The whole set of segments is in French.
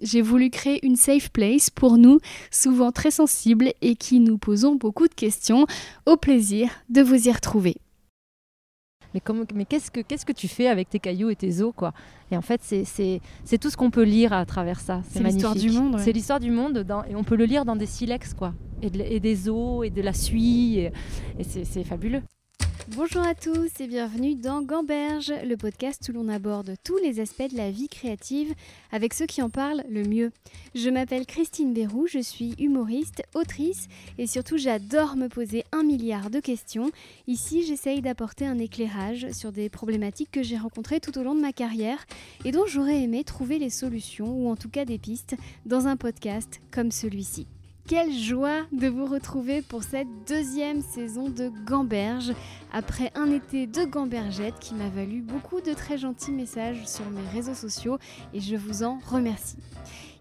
J'ai voulu créer une safe place pour nous, souvent très sensibles et qui nous posons beaucoup de questions. Au plaisir de vous y retrouver. Mais, mais qu'est-ce, que, qu'est-ce que tu fais avec tes cailloux et tes os quoi? Et en fait, c'est, c'est, tout ce qu'on peut lire à travers ça. C'est, l'histoire du monde. C'est l'histoire du monde et on peut le lire dans des silex quoi. Et, et des os et de la suie. Et, et c'est fabuleux. Bonjour à tous et bienvenue dans Gamberge, le podcast où l'on aborde tous les aspects de la vie créative avec ceux qui en parlent le mieux. Je m'appelle Christine Bérou, je suis humoriste, autrice et surtout j'adore me poser un milliard de questions. Ici, j'essaye d'apporter un éclairage sur des problématiques que j'ai rencontrées tout au long de ma carrière et dont j'aurais aimé trouver les solutions ou en tout cas des pistes dans un podcast comme celui-ci. Quelle joie de vous retrouver pour cette deuxième saison de Gamberge, après un été de Gambergette qui m'a valu beaucoup de très gentils messages sur mes réseaux sociaux et je vous en remercie.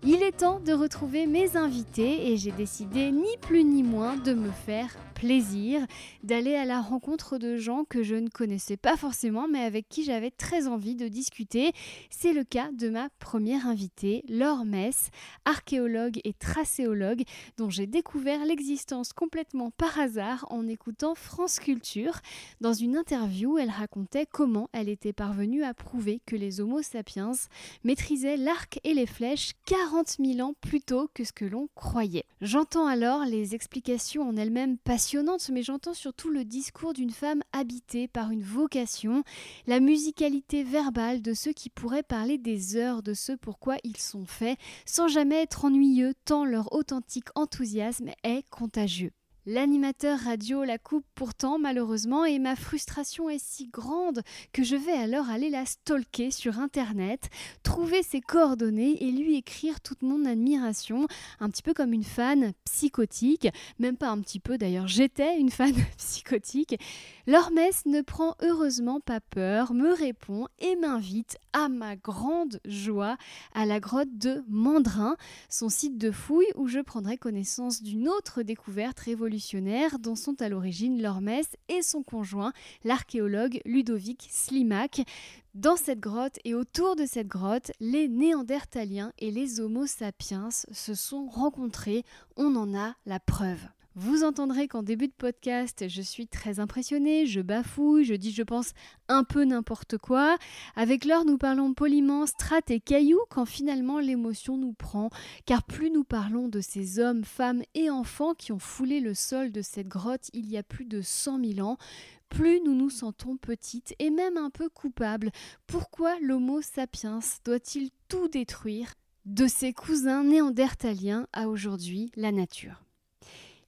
Il est temps de retrouver mes invités et j'ai décidé ni plus ni moins de me faire plaisir, d'aller à la rencontre de gens que je ne connaissais pas forcément mais avec qui j'avais très envie de discuter. C'est le cas de ma première invitée, Laure Mess, archéologue et tracéologue dont j'ai découvert l'existence complètement par hasard en écoutant France Culture. Dans une interview, elle racontait comment elle était parvenue à prouver que les Homo sapiens maîtrisaient l'arc et les flèches 40 000 ans plus tôt que ce que l'on croyait. J'entends alors les explications en elles-mêmes passionnantes, mais j'entends surtout le discours d'une femme habitée par une vocation, la musicalité verbale de ceux qui pourraient parler des heures de ce pourquoi ils sont faits, sans jamais être ennuyeux tant leur authentique enthousiasme est contagieux. L'animateur radio la coupe pourtant malheureusement et ma frustration est si grande que je vais alors aller la stalker sur internet, trouver ses coordonnées et lui écrire toute mon admiration, un petit peu comme une fan psychotique, même pas un petit peu d'ailleurs, j'étais une fan psychotique. L'Hormès ne prend heureusement pas peur, me répond et m'invite à ma grande joie à la grotte de Mandrin, son site de fouille où je prendrai connaissance d'une autre découverte révolutionnaire dont sont à l'origine Lormès et son conjoint, l'archéologue Ludovic Slimak. Dans cette grotte et autour de cette grotte, les Néandertaliens et les Homo sapiens se sont rencontrés. On en a la preuve. Vous entendrez qu'en début de podcast, je suis très impressionnée, je bafouille, je dis, je pense, un peu n'importe quoi. Avec l'heure, nous parlons poliment, strates et cailloux quand finalement l'émotion nous prend, car plus nous parlons de ces hommes, femmes et enfants qui ont foulé le sol de cette grotte il y a plus de 100 000 ans, plus nous nous sentons petites et même un peu coupables. Pourquoi l'Homo sapiens doit-il tout détruire de ses cousins néandertaliens à aujourd'hui la nature?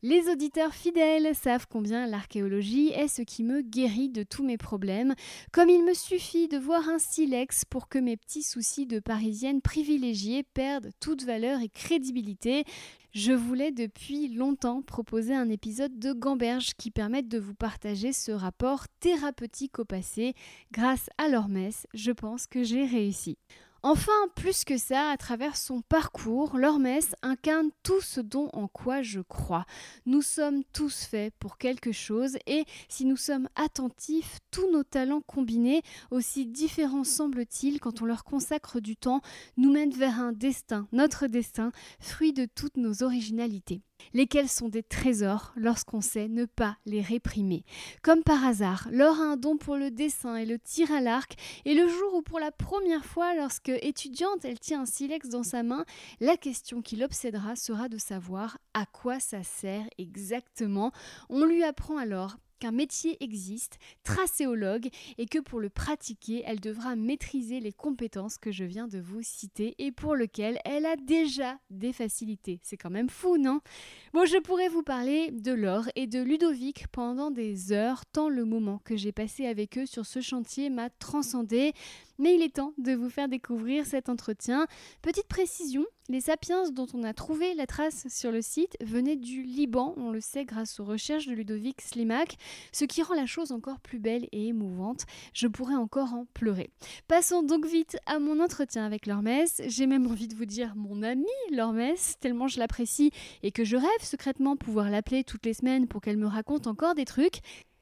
Les auditeurs fidèles savent combien l'archéologie est ce qui me guérit de tous mes problèmes, comme il me suffit de voir un silex pour que mes petits soucis de parisienne privilégiée perdent toute valeur et crédibilité. Je voulais depuis longtemps proposer un épisode de Gamberge qui permette de vous partager ce rapport thérapeutique au passé. Grâce à leur messe, je pense que j'ai réussi. Enfin, plus que ça, à travers son parcours, Lormès incarne tout ce dont en quoi je crois. Nous sommes tous faits pour quelque chose et si nous sommes attentifs, tous nos talents combinés, aussi différents semble-t-il quand on leur consacre du temps, nous mènent vers un destin, notre destin, fruit de toutes nos originalités lesquels sont des trésors lorsqu'on sait ne pas les réprimer. Comme par hasard, Laure a un don pour le dessin et le tir à l'arc, et le jour où pour la première fois, lorsque étudiante, elle tient un silex dans sa main, la question qui l'obsédera sera de savoir à quoi ça sert exactement. On lui apprend alors qu'un métier existe, tracéologue, et que pour le pratiquer, elle devra maîtriser les compétences que je viens de vous citer et pour lesquelles elle a déjà des facilités. C'est quand même fou, non? Bon, je pourrais vous parler de Laure et de Ludovic pendant des heures, tant le moment que j'ai passé avec eux sur ce chantier m'a transcendé. Mais il est temps de vous faire découvrir cet entretien. Petite précision, les sapiens dont on a trouvé la trace sur le site venaient du Liban, on le sait grâce aux recherches de Ludovic Slimak, ce qui rend la chose encore plus belle et émouvante. Je pourrais encore en pleurer. Passons donc vite à mon entretien avec Lormès. J'ai même envie de vous dire mon ami Lormès, tellement je l'apprécie et que je rêve secrètement pouvoir l'appeler toutes les semaines pour qu'elle me raconte encore des trucs.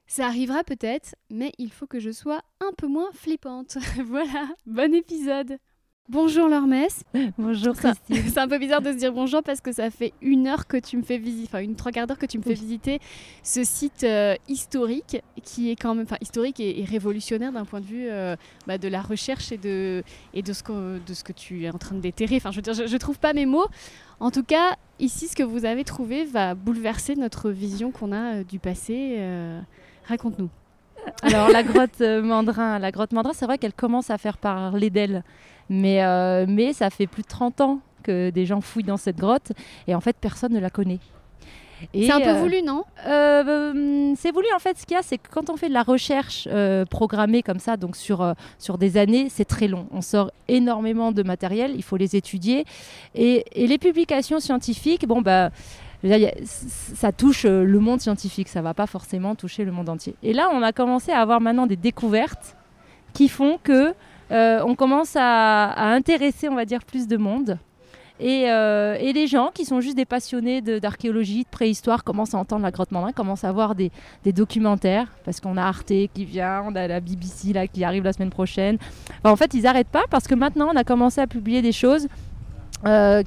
Ça arrivera peut-être, mais il faut que je sois un peu moins flippante. voilà, bon épisode. Bonjour Lormès. Bonjour Christine. C'est un peu bizarre de se dire bonjour parce que ça fait une heure que tu me fais visiter, enfin une trois quarts d'heure que tu me fais visiter ce site euh, historique qui est quand même, enfin historique et, révolutionnaire d'un point de vue euh, bah, de la recherche et de et de ce que de ce que tu es en train de déterrer. Enfin, je veux dire, je, je trouve pas mes mots. En tout cas, ici, ce que vous avez trouvé va bouleverser notre vision qu'on a euh, du passé. Raconte-nous. Alors la grotte euh, Mandrin, la grotte Mandrin, c'est vrai qu'elle commence à faire parler d'elle, mais, euh, mais ça fait plus de 30 ans que des gens fouillent dans cette grotte et en fait personne ne la connaît. C'est un peu euh, voulu, non? C'est voulu en fait. Ce qu'il y a, c'est que quand on fait de la recherche programmée comme ça, donc sur, sur des années, c'est très long. On sort énormément de matériel, il faut les étudier. Et, et les publications scientifiques, bon, bah ça touche euh, le monde scientifique, ça va pas forcément toucher le monde entier. Et là, on a commencé à avoir maintenant des découvertes qui font que euh, on commence à, intéresser, on va dire, plus de monde. Et, euh, les gens qui sont juste des passionnés d'archéologie, de, préhistoire, commencent à entendre la grotte Mandrin, commencent à voir des, des documentaires, parce qu'on a Arte qui vient, on a la BBC là, qui arrive la semaine prochaine. en fait, ils n'arrêtent pas parce que maintenant, on a commencé à publier des choses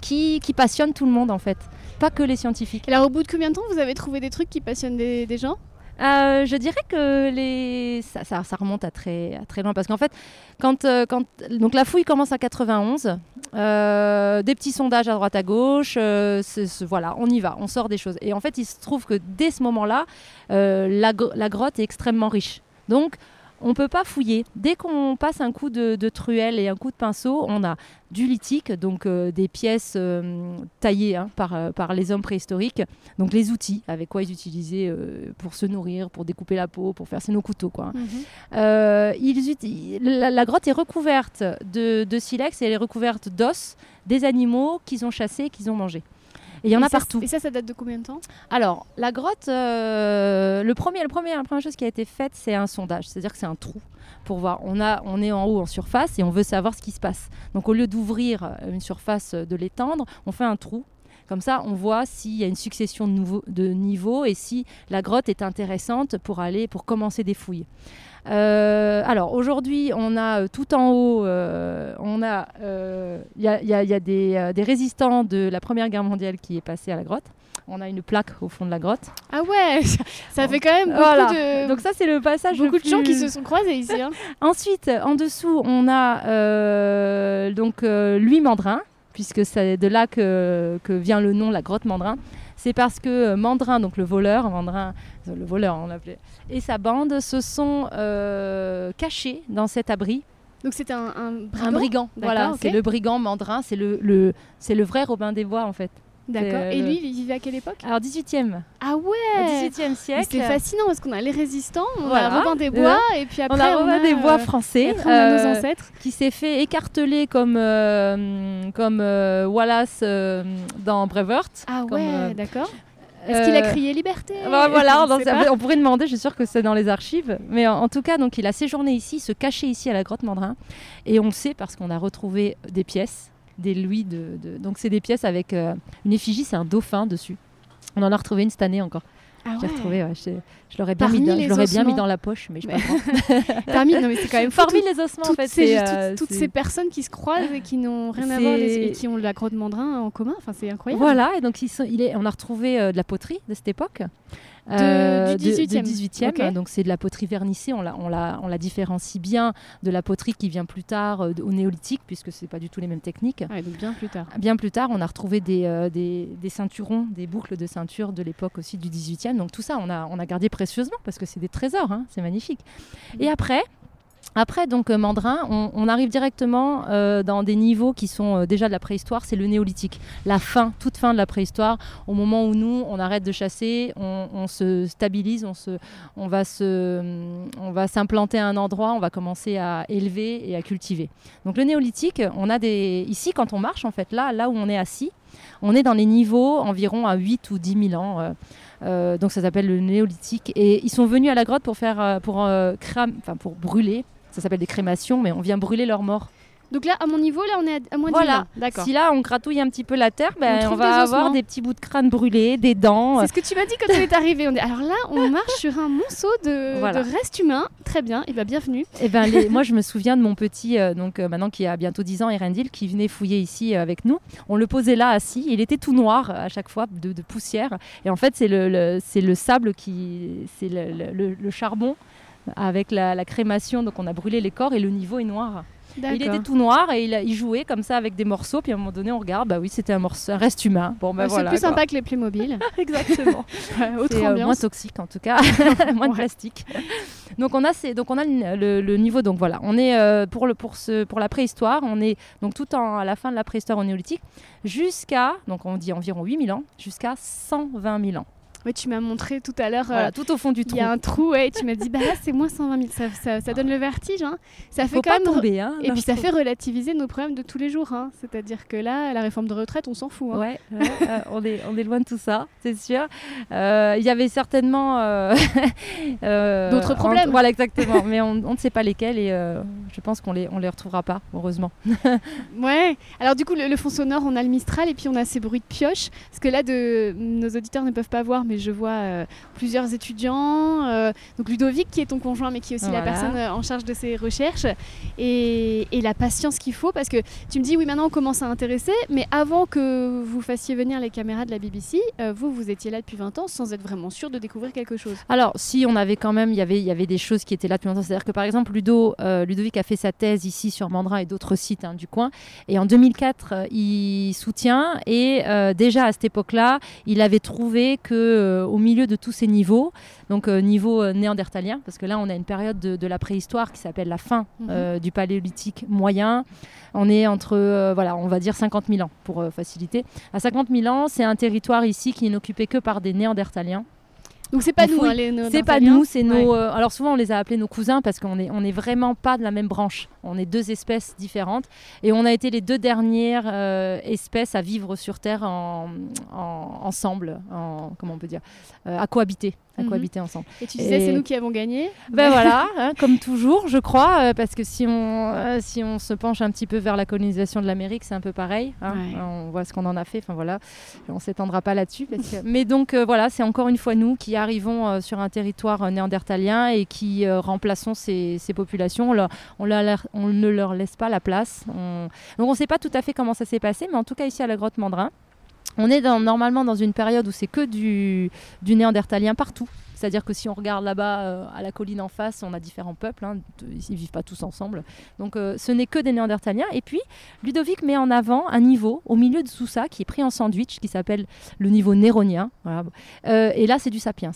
qui, qui passionnent tout le monde, en fait pas que les scientifiques. Alors au bout de combien de temps vous avez trouvé des trucs qui passionnent des, gens? Euh, je dirais que les... ça, ça, remonte à très, très loin parce qu'en fait, quand, euh, quand... Donc, la fouille commence à 91, euh, des petits sondages à droite à gauche, voilà, on y va, on sort des choses. Et en fait, il se trouve que dès ce moment-là, la, la, grotte est extrêmement riche. Donc, on ne peut pas fouiller. Dès qu'on passe un coup de, truelle et un coup de pinceau, on a du lithique, donc euh, des pièces euh, taillées hein, par, euh, par les hommes préhistoriques, donc les outils avec quoi ils utilisaient pour se nourrir, pour découper la peau, pour faire nos couteaux. Quoi. Mhm. ils, la, grotte est recouverte de, de silex et elle est recouverte d'os des animaux qu'ils ont chassés, qu'ils ont mangés. Et il y en a partout. Et ça, ça date de combien de temps? Alors, la grotte, euh, le premier, le premier, la première chose qui a été faite, c'est un sondage. C'est-à-dire que c'est un trou pour voir. On, a, on est en haut en surface et on veut savoir ce qui se passe. Donc, au lieu d'ouvrir une surface, de l'étendre, on fait un trou. Comme ça, on voit s'il y a une succession de, niveaux et si la grotte est intéressante pour aller, pour commencer des fouilles. Euh, alors aujourd'hui, on a euh, tout en haut, euh, on a, il y a, des, résistants de la Première Guerre mondiale qui est passé à la grotte. On a une plaque au fond de la grotte. Ah ouais, ça fait quand même beaucoup de. Donc ça c'est le passage. Beaucoup de gens qui se sont croisés ici. Hein. Ensuite, en dessous, on a donc Louis Mandrin, puisque c'est de là que, que vient le nom la grotte Mandrin c'est parce que euh, Mandrin, donc le voleur, Mandrin, euh, le voleur on l'appelait, et sa bande se sont euh, cachés dans cet abri. Donc c'était un, un, brigand? voilà, c'est le brigand Mandrin, c'est le, le c'est le vrai Robin des Bois en fait. D'accord. Et lui, il vivait à quelle époque? Alors 18e. Ah ouais 18e siècle. C'est fascinant parce qu'on a les résistants, on a Robin des Bois et puis après on a Robin des Bois français on a nos ancêtres qui s'est fait écarteler comme comme Wallace dans Braveheart. Ah ouais, d'accord. Est-ce qu'il a crié liberté? bah, Voilà, on, pourrait demander, je suis sûre que c'est dans les archives. Mais en, tout cas, donc, il a séjourné ici, se cachait ici à la grotte Mandrin. Et on le sait parce qu'on a retrouvé des pièces des louis de, donc c'est des pièces avec euh, une effigie, c'est un dauphin dessus. On en a retrouvé une cette année encore. Ah J'ai retrouvé, je, l'aurais bien, mis, dans, bien mis dans la poche, mais je mais... Parmi, non, mais c'est quand même Parmi les ossements, en fait. Ces, euh, toutes, ces personnes qui se croisent et qui n'ont rien à voir et qui ont la grotte Mandrin en commun, enfin, c'est incroyable. Voilà, et donc ils il est, on a retrouvé euh, de la poterie de cette époque. Euh, du 18e. Donc c'est de la poterie vernissée. On la, on, la, on la différencie bien de la poterie qui vient plus tard euh, au néolithique, puisque ce n'est pas du tout les mêmes techniques. donc bien plus tard. Bien plus tard, on a retrouvé des, euh, des, des, ceinturons, des boucles de ceinture de l'époque aussi du 18e. Donc tout ça, on a, on a gardé précieusement parce que c'est des trésors. Hein, c'est magnifique. Et mm. après, Après, donc, euh, Mandrin, on, arrive directement euh, dans des niveaux qui sont euh, déjà de la préhistoire, c'est le néolithique. La fin, toute fin de la préhistoire, au moment où nous, on arrête de chasser, on, se stabilise, on, se, se, on va s'implanter à un endroit, on va commencer à élever et à cultiver. Donc le néolithique, on a des... Ici, quand on marche, en fait, là, là où on est assis, on est dans les niveaux environ à 8 ou 10 000 ans. donc ça s'appelle le néolithique. Et ils sont venus à la grotte pour faire, pour, euh, pour brûler. Ça s'appelle des crémations, mais on vient brûler leurs morts. Donc là, à mon niveau, là, on est à, à moins de Voilà. 1000 ans. D'accord. Si là on gratouille un petit peu la terre, ben, On va des avoir des petits bouts de crâne brûlés, des dents. C'est ce que tu m'as dit quand on est arrivé. On est... Alors là, on marche sur un monceau de, Voilà. de restes humains. Très bien, et bien bienvenue. Et ben, les- moi, je me souviens de mon petit, euh, donc euh, maintenant qui a bientôt 10 ans, Erendil, qui venait fouiller ici euh, avec nous. On le posait là assis. Il était tout noir à chaque fois, de, de poussière. Et en fait, c'est le, le- c'est le sable qui, c'est le, le- le- le charbon avec la, la crémation. Donc, on a brûlé les corps et le niveau est noir. Il était tout noir et il, jouait comme ça avec des morceaux. Puis à un moment donné, on regarde, bah oui, c'était un morceau, un reste humain. Bon, Ouais, voilà. c'est plus quoi. sympa que les Playmobil. Exactement. Ouais, C'est euh, moins toxique en tout cas, moins de plastique. Donc on a ces- donc on a le, le- le niveau donc voilà, on est euh, pour le pour ce pour la préhistoire, on est donc tout en à la fin de la préhistoire au néolithique jusqu'à donc on dit environ 8000 ans jusqu'à 120 000 ans. Ouais, tu m'as montré tout à l'heure. euh, Voilà, tout au fond du Il trou. y a un trou, ouais, et tu m'as dit, bah là, c'est moins 120 000. Ça, ça, ça donne le vertige. Hein. Ça fait Faut quand pas même. tomber hein. Et puis ça fait relativiser nos problèmes de tous les jours. Hein. C'est-à-dire que là, la réforme de retraite, on s'en fout. Ouais, ouais, euh, on, est, on est loin de tout ça, c'est sûr. Euh, Il y avait certainement euh, euh, D'autres en- problèmes. Voilà, exactement. mais on, on ne sait pas lesquels et euh, je pense qu'on les, on les retrouvera pas, heureusement. Ouais. Alors du coup, le, le fond sonore, on a le Mistral et puis on a ces bruits de pioche. Parce que là, de, nos auditeurs ne peuvent pas voir, mais je vois euh, plusieurs étudiants. euh, donc Ludovic, qui est ton conjoint, mais qui est aussi la personne euh, en charge de ces recherches. Et, et la patience qu'il faut. Parce que tu me dis, oui, maintenant on commence à intéresser. Mais avant que vous fassiez venir les caméras de la BBC, euh, vous, vous étiez là depuis 20 ans sans être vraiment sûr de découvrir quelque chose. Alors, si on avait quand même, il y avait, il y avait des choses qui étaient là depuis longtemps. C'est-à-dire que par exemple, Ludo, Ludovic a fait sa thèse ici sur Mandrin et d'autres sites hein, du coin. Et en 2004, euh, il soutient. Et déjà à cette époque-là, il avait trouvé que euh, au milieu de tous ces niveaux, donc euh, niveau euh, néandertalien, parce que là, on a une période de, de la préhistoire qui s'appelle la fin Mhm. du paléolithique moyen. On est entre, voilà, on va dire 50 000 ans pour faciliter. À 50 000 ans, c'est un territoire ici qui n'est occupé que par des néandertaliens. Donc c'est pas nous, hein, les C'est pas nous, c'est Ouais. nos. euh, alors souvent on les a appelés nos cousins parce qu'on est on est vraiment pas de la même branche. On est deux espèces différentes et on a été les deux dernières euh, espèces à vivre sur Terre en, en- ensemble, en comment on peut dire, euh, à cohabiter, à Mhm. cohabiter ensemble. Et tu disais, Et- c'est nous qui avons gagné. Ben voilà, hein, comme toujours, je crois, euh, parce que si on euh, si on se penche un petit peu vers la colonisation de l'Amérique, c'est un peu pareil. hein. Ouais. On voit ce qu'on en a fait. Enfin voilà, on s'étendra pas là-dessus. que- Mais donc euh, voilà, c'est encore une fois nous qui arrivons euh, sur un territoire euh, néandertalien et qui euh, remplaçons ces, populations. On, ne leur laisse pas la place. On- Donc on ne sait pas tout à fait comment ça s'est passé, mais en tout cas ici à la grotte Mandrin, on est normalement dans une période où c'est que du néandertalien partout. C'est-à-dire que si on regarde là-bas euh, à la colline en face, on a différents peuples, hein, ils vivent pas tous ensemble. Donc euh, ce n'est que des néandertaliens. Et puis Ludovic met en avant un niveau au milieu de tout ça qui est pris en sandwich, qui s'appelle le niveau néronien. Euh, et là, c'est du sapiens.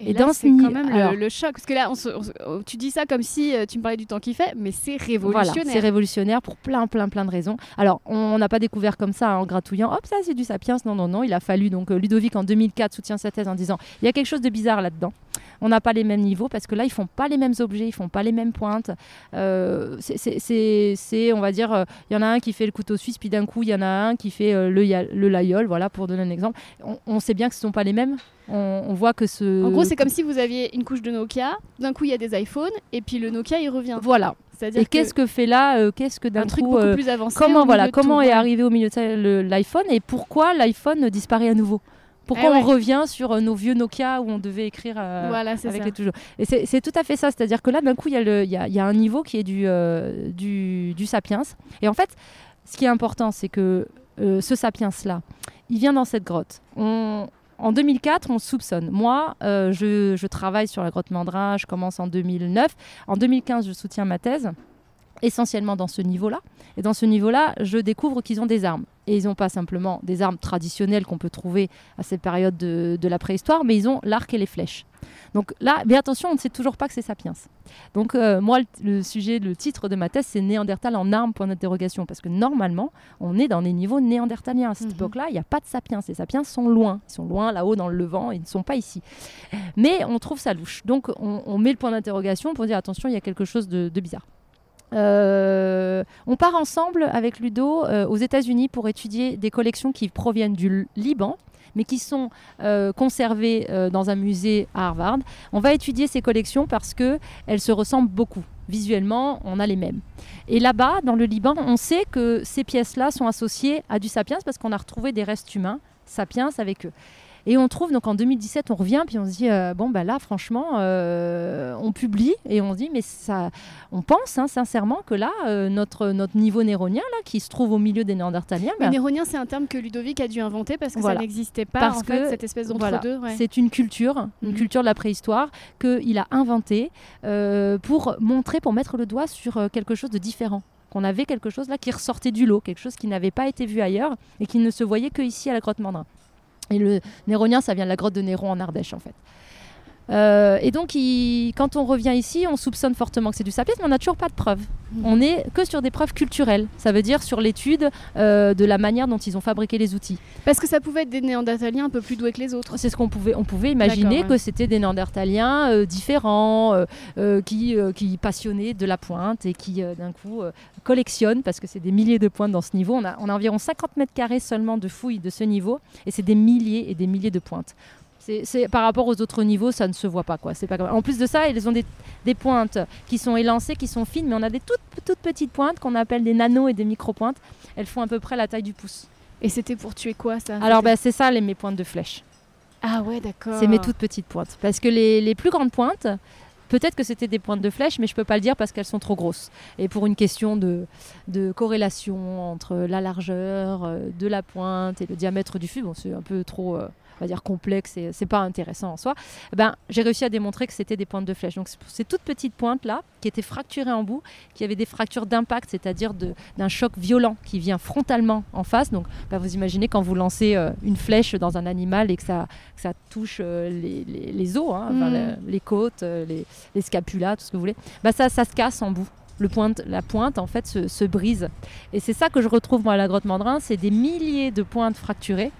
Et, Et là, dans c'est ce quand même le- alors- le, choc. Parce que là, on se- on se- oh, tu dis ça comme si euh, tu me parlais du temps qu'il fait, mais c'est Voilà, révolutionnaire. c'est révolutionnaire pour plein, plein, plein de raisons. Alors, on n'a pas découvert comme ça en gratouillant, hop, ça c'est du sapiens. Non, non, non. Il a fallu, donc euh, Ludovic en 2004 soutient sa thèse en disant il y a quelque chose de bizarre là-dedans. On n'a pas les mêmes niveaux parce que là, ils font pas les mêmes objets, ils font pas les mêmes pointes. Euh, c'est- on va dire, euh, il y en a un qui fait le couteau suisse, puis d'un coup, il y en a un qui fait euh, le, le layol, voilà, pour donner un exemple. On, on sait bien que ce sont pas les mêmes. On, on voit que ce. En gros, c'est comme si vous aviez une couche de Nokia, d'un coup il y a des iPhones, et puis le Nokia il revient. Voilà. C'est-à-dire Et qu'est-ce que fait là euh, Qu'est-ce que d'un un truc coup, beaucoup euh, plus avancé. comment voilà comment tout, est ouais. arrivé au milieu de l'iPhone et pourquoi l'iPhone disparaît à nouveau? Pourquoi Eh on revient sur euh, nos vieux Nokia où on devait écrire euh, Voilà, avec ça. les toujours et c'est tout à fait ça c'est-à-dire que là d'un coup il y, a le- il y a- il y a un niveau qui est du, euh, du du sapiens et en fait ce qui est important c'est que euh, ce sapiens là il vient dans cette grotte on en 2004, on soupçonne. Moi, je, je travaille sur la grotte Mandrin, je commence en 2009. En 2015, je soutiens ma thèse, essentiellement dans ce niveau-là. Et dans ce niveau-là, je découvre qu'ils ont des armes. Et ils n'ont pas simplement des armes traditionnelles qu'on peut trouver à cette période de, de la préhistoire, mais ils ont l'arc et les flèches. Donc là, mais attention, on ne sait toujours pas que c'est sapiens. Donc euh, moi, le, sujet, le titre de ma thèse, c'est Néandertal en armes, point d'interrogation, parce que normalement, on est dans des niveaux néandertaliens. À cette mhm. époque-là, il n'y a pas de sapiens. Les sapiens sont loin. Ils sont loin, là-haut, dans le Levant, ils ne sont pas ici. Mais on trouve ça louche. Donc on, met le point d'interrogation pour dire, attention, il y a quelque chose de, bizarre. Euh, on part ensemble avec Ludo euh, aux États-Unis pour étudier des collections qui proviennent du Liban, mais qui sont euh, conservées dans un musée à Harvard. On va étudier ces collections parce qu'elles se ressemblent beaucoup. Visuellement, on a les mêmes. Et là-bas, dans le Liban, on sait que ces pièces-là sont associées à du sapiens parce qu'on a retrouvé des restes humains sapiens avec eux. Et on trouve, donc en 2017, on revient, puis on se dit, euh, bon, bah là, franchement, euh, on publie et on se dit, mais ça, on pense hein, sincèrement que là, euh, notre, notre niveau néronien, là, qui se trouve au milieu des néandertaliens. Bah, néronien, c'est un terme que Ludovic a dû inventer parce que ça n'existait pas, parce en que, cette espèce d'entre-deux. C'est une culture, une mhm. culture de la préhistoire, qu'il a inventée pour montrer, pour mettre le doigt sur quelque chose de différent qu'on avait quelque chose là qui ressortait du lot, quelque chose qui n'avait pas été vu ailleurs et qui ne se voyait que ici à la grotte Mandrin. Et le néronien, ça vient de la grotte de Néron en Ardèche, en fait. Euh, et donc, quand on revient ici, on soupçonne fortement que c'est du sapiens, mais on n'a toujours pas de preuves. Mhm. On n'est que sur des preuves culturelles. Ça veut dire sur l'étude euh, de la manière dont ils ont fabriqué les outils. Parce que ça pouvait être des néandertaliens un peu plus doués que les autres. C'est ce qu'on pouvait, on pouvait imaginer que c'était des néandertaliens euh, différents, qui, qui passionnaient de la pointe et qui d'un coup collectionnent, parce que c'est des milliers de pointes dans ce niveau. On a, on a environ 50 mètres carrés seulement de fouilles de ce niveau, et c'est des milliers et des milliers de pointes. C'est, par rapport aux autres niveaux, ça ne se voit pas. Quoi. C'est pas En plus de ça, ils ont des, des, pointes qui sont élancées, qui sont fines, mais on a des toutes, toutes petites pointes qu'on appelle des nano et des micro-pointes. Elles font à peu près la taille du pouce. Et c'était pour tuer quoi ça? Alors bah, c'est ça les, mes pointes de flèche. Ah ouais, d'accord. C'est mes toutes petites pointes. Parce que les, les plus grandes pointes, Peut-être que c'était des pointes de flèche, mais je ne peux pas le dire parce qu'elles sont trop grosses. Et pour une question de, de corrélation entre la largeur euh, de la pointe et le diamètre du fût, bon, c'est un peu trop, euh, on va dire complexe et c'est pas intéressant en soi, eh ben, j'ai réussi à démontrer que c'était des pointes de flèche. Donc ces toutes petites pointes là, qui étaient fracturées en bout, qui avaient des fractures d'impact, c'est-à-dire d'un choc violent qui vient frontalement en face. Donc bah, vous imaginez quand vous lancez euh, une flèche dans un animal et que ça, ça touche euh, les, les, os, hein, mm. les, côtes, euh, les, les, scapulas, tout ce que vous voulez, bah, ça, ça se casse en bout. Le pointe, la pointe en fait se, se brise. Et c'est ça que je retrouve moi à la grotte Mandrin, c'est des milliers de pointes fracturées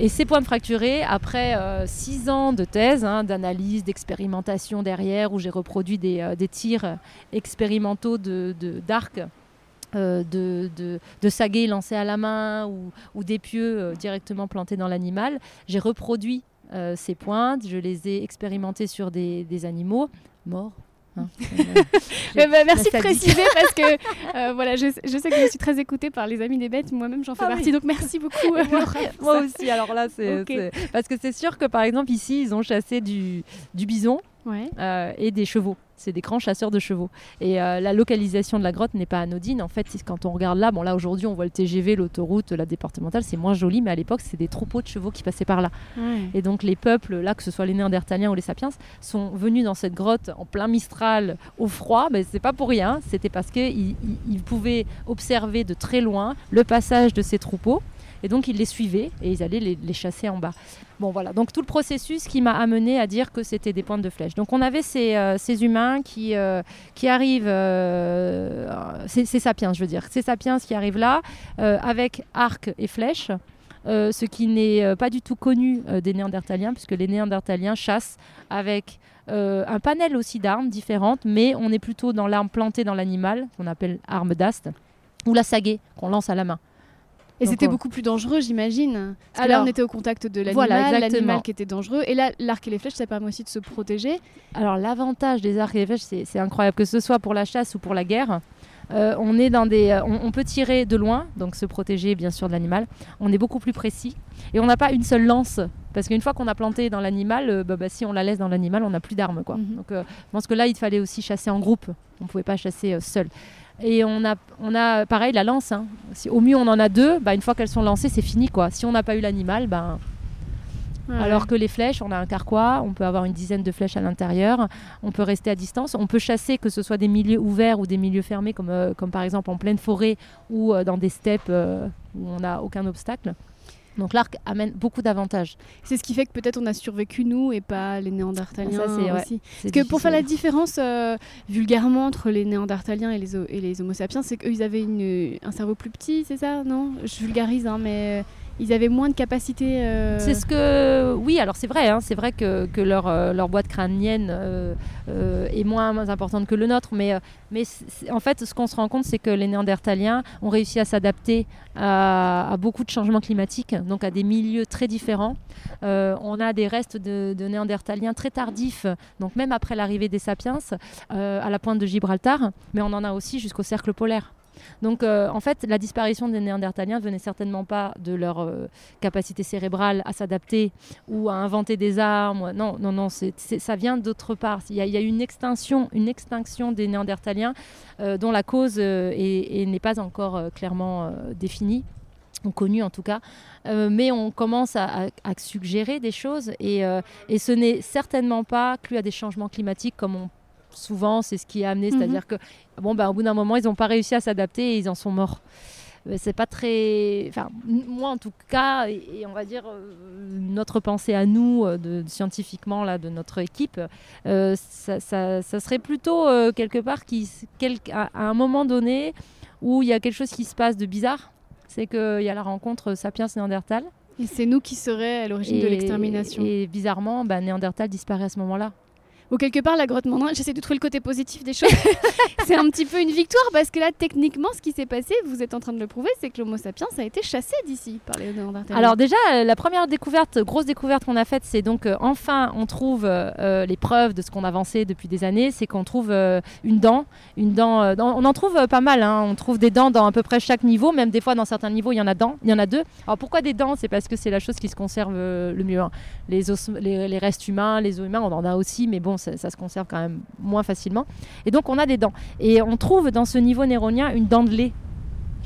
et ces points fracturés, après euh, six ans de thèse, hein, d'analyse, d'expérimentation derrière, où j'ai reproduit des, euh, tirs expérimentaux d'arc. De, euh, de, de, de saguets lancés à la main ou, ou d'épieux directement plantés dans l'animal. J'ai reproduit ces pointes, je les ai expérimentées sur des, des animaux morts Hein, eh ben, merci de préciser parce que euh, voilà, je, je, sais que je suis très écoutée par les amis des bêtes. Moi-même, j'en fais ah partie. Donc merci beaucoup. moi, aussi. Alors là, c'est parce que c'est sûr que par exemple ici, ils ont chassé du, du bison euh, et des chevaux c'est des grands chasseurs de chevaux. Et euh, la localisation de la grotte n'est pas anodine. En fait, quand on regarde là, bon là aujourd'hui on voit le TGV, l'autoroute, la départementale, c'est moins joli, mais à l'époque c'est des troupeaux de chevaux qui passaient par là. Et donc les peuples, là que ce soit les Néandertaliens ou les Sapiens, sont venus dans cette grotte en plein Mistral, au froid, mais c'est pas pour rien. C'était parce qu'ils pouvaient observer de très loin le passage de ces troupeaux. Et donc ils les suivaient et ils allaient les, chasser en bas. Bon voilà, donc tout le processus qui m'a amené à dire que c'était des pointes de flèche. Donc on avait ces, euh, humains qui, euh, qui arrivent, euh, ces, sapiens je veux dire, ces sapiens qui arrivent là avec arc et flèche. ce qui n'est pas du tout connu des Néandertaliens, puisque les Néandertaliens chassent avec un panel aussi d'armes différentes, mais on est plutôt dans l'arme plantée dans l'animal, qu'on appelle arme d'ast, ou la saguée qu'on lance à la main. Et c'était beaucoup plus dangereux, j'imagine. Que là, on était au contact de l'animal, voilà, l'animal qui était dangereux. Et là, l'arc et les flèches, ça permet aussi de se protéger. Alors, l'avantage des arcs et les flèches, c'est incroyable, que ce soit pour la chasse ou pour la guerre. Euh, on est dans des, euh, on, peut tirer de loin, donc se protéger bien sûr de l'animal. On est beaucoup plus précis et on n'a pas une seule lance parce qu'une fois qu'on a planté dans l'animal, euh, bah, bah, si on la laisse dans l'animal, on n'a plus d'armes quoi. Mhm. Donc je pense que là il fallait aussi chasser en groupe. On ne pouvait pas chasser seul. Et on a, on a pareil la lance. Hein. Si, au mieux on en a deux, bah, une fois qu'elles sont lancées, c'est fini quoi. Si on n'a pas eu l'animal, ben. Alors que les flèches, on a un carquois, on peut avoir une dizaine de flèches à l'intérieur, on peut rester à distance, on peut chasser que ce soit des milieux ouverts ou des milieux fermés, comme, euh, comme par exemple en pleine forêt ou euh, dans des steppes euh, où on n'a aucun obstacle. Donc l'arc amène beaucoup d'avantages. C'est ce qui fait que peut-être on a survécu nous et pas les Néandertaliens Ça, ouais, aussi. Parce que pour faire la différence euh, vulgairement entre les Néandertaliens et les, ho- et les Homo sapiens, c'est qu'eux ils avaient une, un cerveau plus petit, c'est ça? Non? Je vulgarise, hein, mais ils avaient moins de capacité. euh, C'est ce que. Oui, alors c'est vrai, hein, c'est vrai que, euh, leur boîte crânienne euh, est moins, importante que le nôtre, mais, en fait, ce qu'on se rend compte, c'est que les Néandertaliens ont réussi à s'adapter à, beaucoup de changements climatiques, donc à des milieux très différents. On a des restes de, de Néandertaliens très tardifs, donc même après l'arrivée des sapiens, à la pointe de Gibraltar, mais on en a aussi jusqu'au cercle polaire. Donc euh, en fait, la disparition des Néandertaliens venait certainement pas de leur euh, capacité cérébrale à s'adapter ou à inventer des armes. Non, non, non, ça vient d'autre part. Il y, a, une extinction, une extinction des Néandertaliens euh, dont la cause est- est- n'est pas encore clairement définie connue en tout cas, mais on commence à, suggérer des choses et, ce n'est certainement pas que à des changements climatiques comme on souvent c'est ce qui est amené, Mhm. c'est-à-dire que bon bah au bout d'un moment ils n'ont pas réussi à s'adapter et ils en sont morts. C'est pas très. Enfin, moi en tout cas, et, et on va dire euh, notre pensée à nous, euh, de, scientifiquement, là, de notre équipe, euh, ça, ça- ça serait plutôt quelque part qui, quel- à, à un moment donné où il y a quelque chose qui se passe de bizarre. C'est qu'il y a la rencontre Sapiens-Néandertal. Et c'est nous qui seraient à l'origine de Et- l'extermination. Et bizarrement, bah, Néandertal disparaît à ce moment-là. Ou quelque part, la grotte mandrin, j'essaie de trouver le côté positif des choses. c'est un petit peu une victoire parce que là, techniquement, ce qui s'est passé, vous êtes en train de le prouver, c'est que l'Homo sapiens a été chassé d'ici par les Néandertaliens. Alors déjà, euh, la première découverte, grosse découverte qu'on a faite, c'est donc euh, enfin on trouve euh, les preuves de ce qu'on avançait depuis des années, c'est qu'on trouve euh, une dent, une dent. dans- on en trouve pas mal, hein, on trouve des dents dans à peu près chaque niveau, même des fois dans certains niveaux il y en a dents, il y en a deux. Alors pourquoi des dents? C'est parce que c'est la chose qui se conserve le mieux. hein. Les, os, les, les restes humains, les os humains, on en a aussi, mais bon, ça, se conserve quand même moins facilement. Et donc on a des dents. Et on trouve dans ce niveau néronien une dent de lait.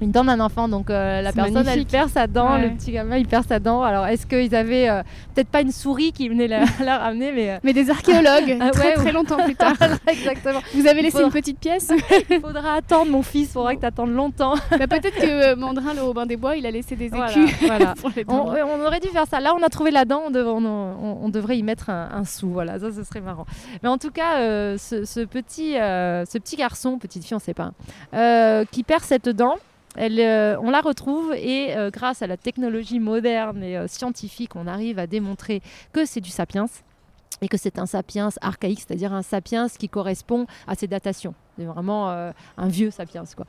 Une dent d'un enfant, donc euh, la personne elle magnifique. perd sa dent, Ouais. le petit gamin il perd sa dent. Alors est-ce qu'ils avaient euh, peut-être pas une souris qui venait la, la ramener, mais euh, Mais des archéologues, Ah très ouais, très longtemps plus tard. exactement. Vous avez laissé Faudra- une petite pièce Il faudra attendre mon fils, faudra que tu attendes longtemps. Bah, Peut-être que Mandrin, le Robin des Bois, il a laissé des écus voilà. pour les On, on aurait dû faire ça. Là, on a trouvé la dent, on, dev- on- on- on devrait y mettre un, un sou. Voilà, ça, ce serait marrant. Mais en tout cas, ce, ce petit, ce petit garçon, petite fille, on ne sait pas, qui perd cette dent, elle, euh, on la retrouve et euh, grâce à la technologie moderne et euh, scientifique, on arrive à démontrer que c'est du sapiens et que c'est un sapiens archaïque, c'est-à-dire un sapiens qui correspond à ses datations. C'est vraiment euh, un vieux sapiens, quoi.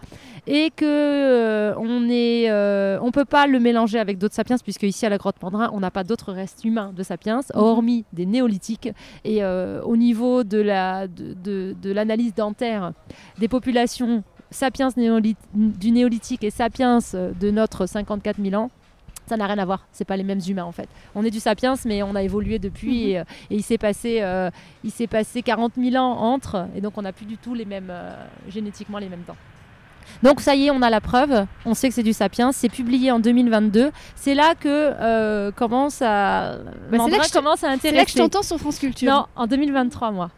Et que euh, on est, euh, on peut pas le mélanger avec d'autres sapiens, puisque ici à la grotte Pandrin, on n'a pas d'autres restes humains de sapiens, hormis des néolithiques. Et au niveau de la, de, de- de l'analyse dentaire des populations sapiens néolith- du néolithique et sapiens euh, de notre 54 000 ans, ça n'a rien à voir. C'est pas les mêmes humains en fait. On est du sapiens, mais on a évolué depuis Mhm. et, euh, et il s'est passé, euh, il s'est passé 40 000 ans entre, et donc on n'a plus du tout les mêmes euh, génétiquement les mêmes dents. Donc ça y est, on a la preuve. On sait que c'est du sapiens. C'est publié en 2022. C'est là que euh, commence à, Bah, c'est là que je commence à C'est intéresser. là que je t'entends sur France Culture. Non, en 2023 moi.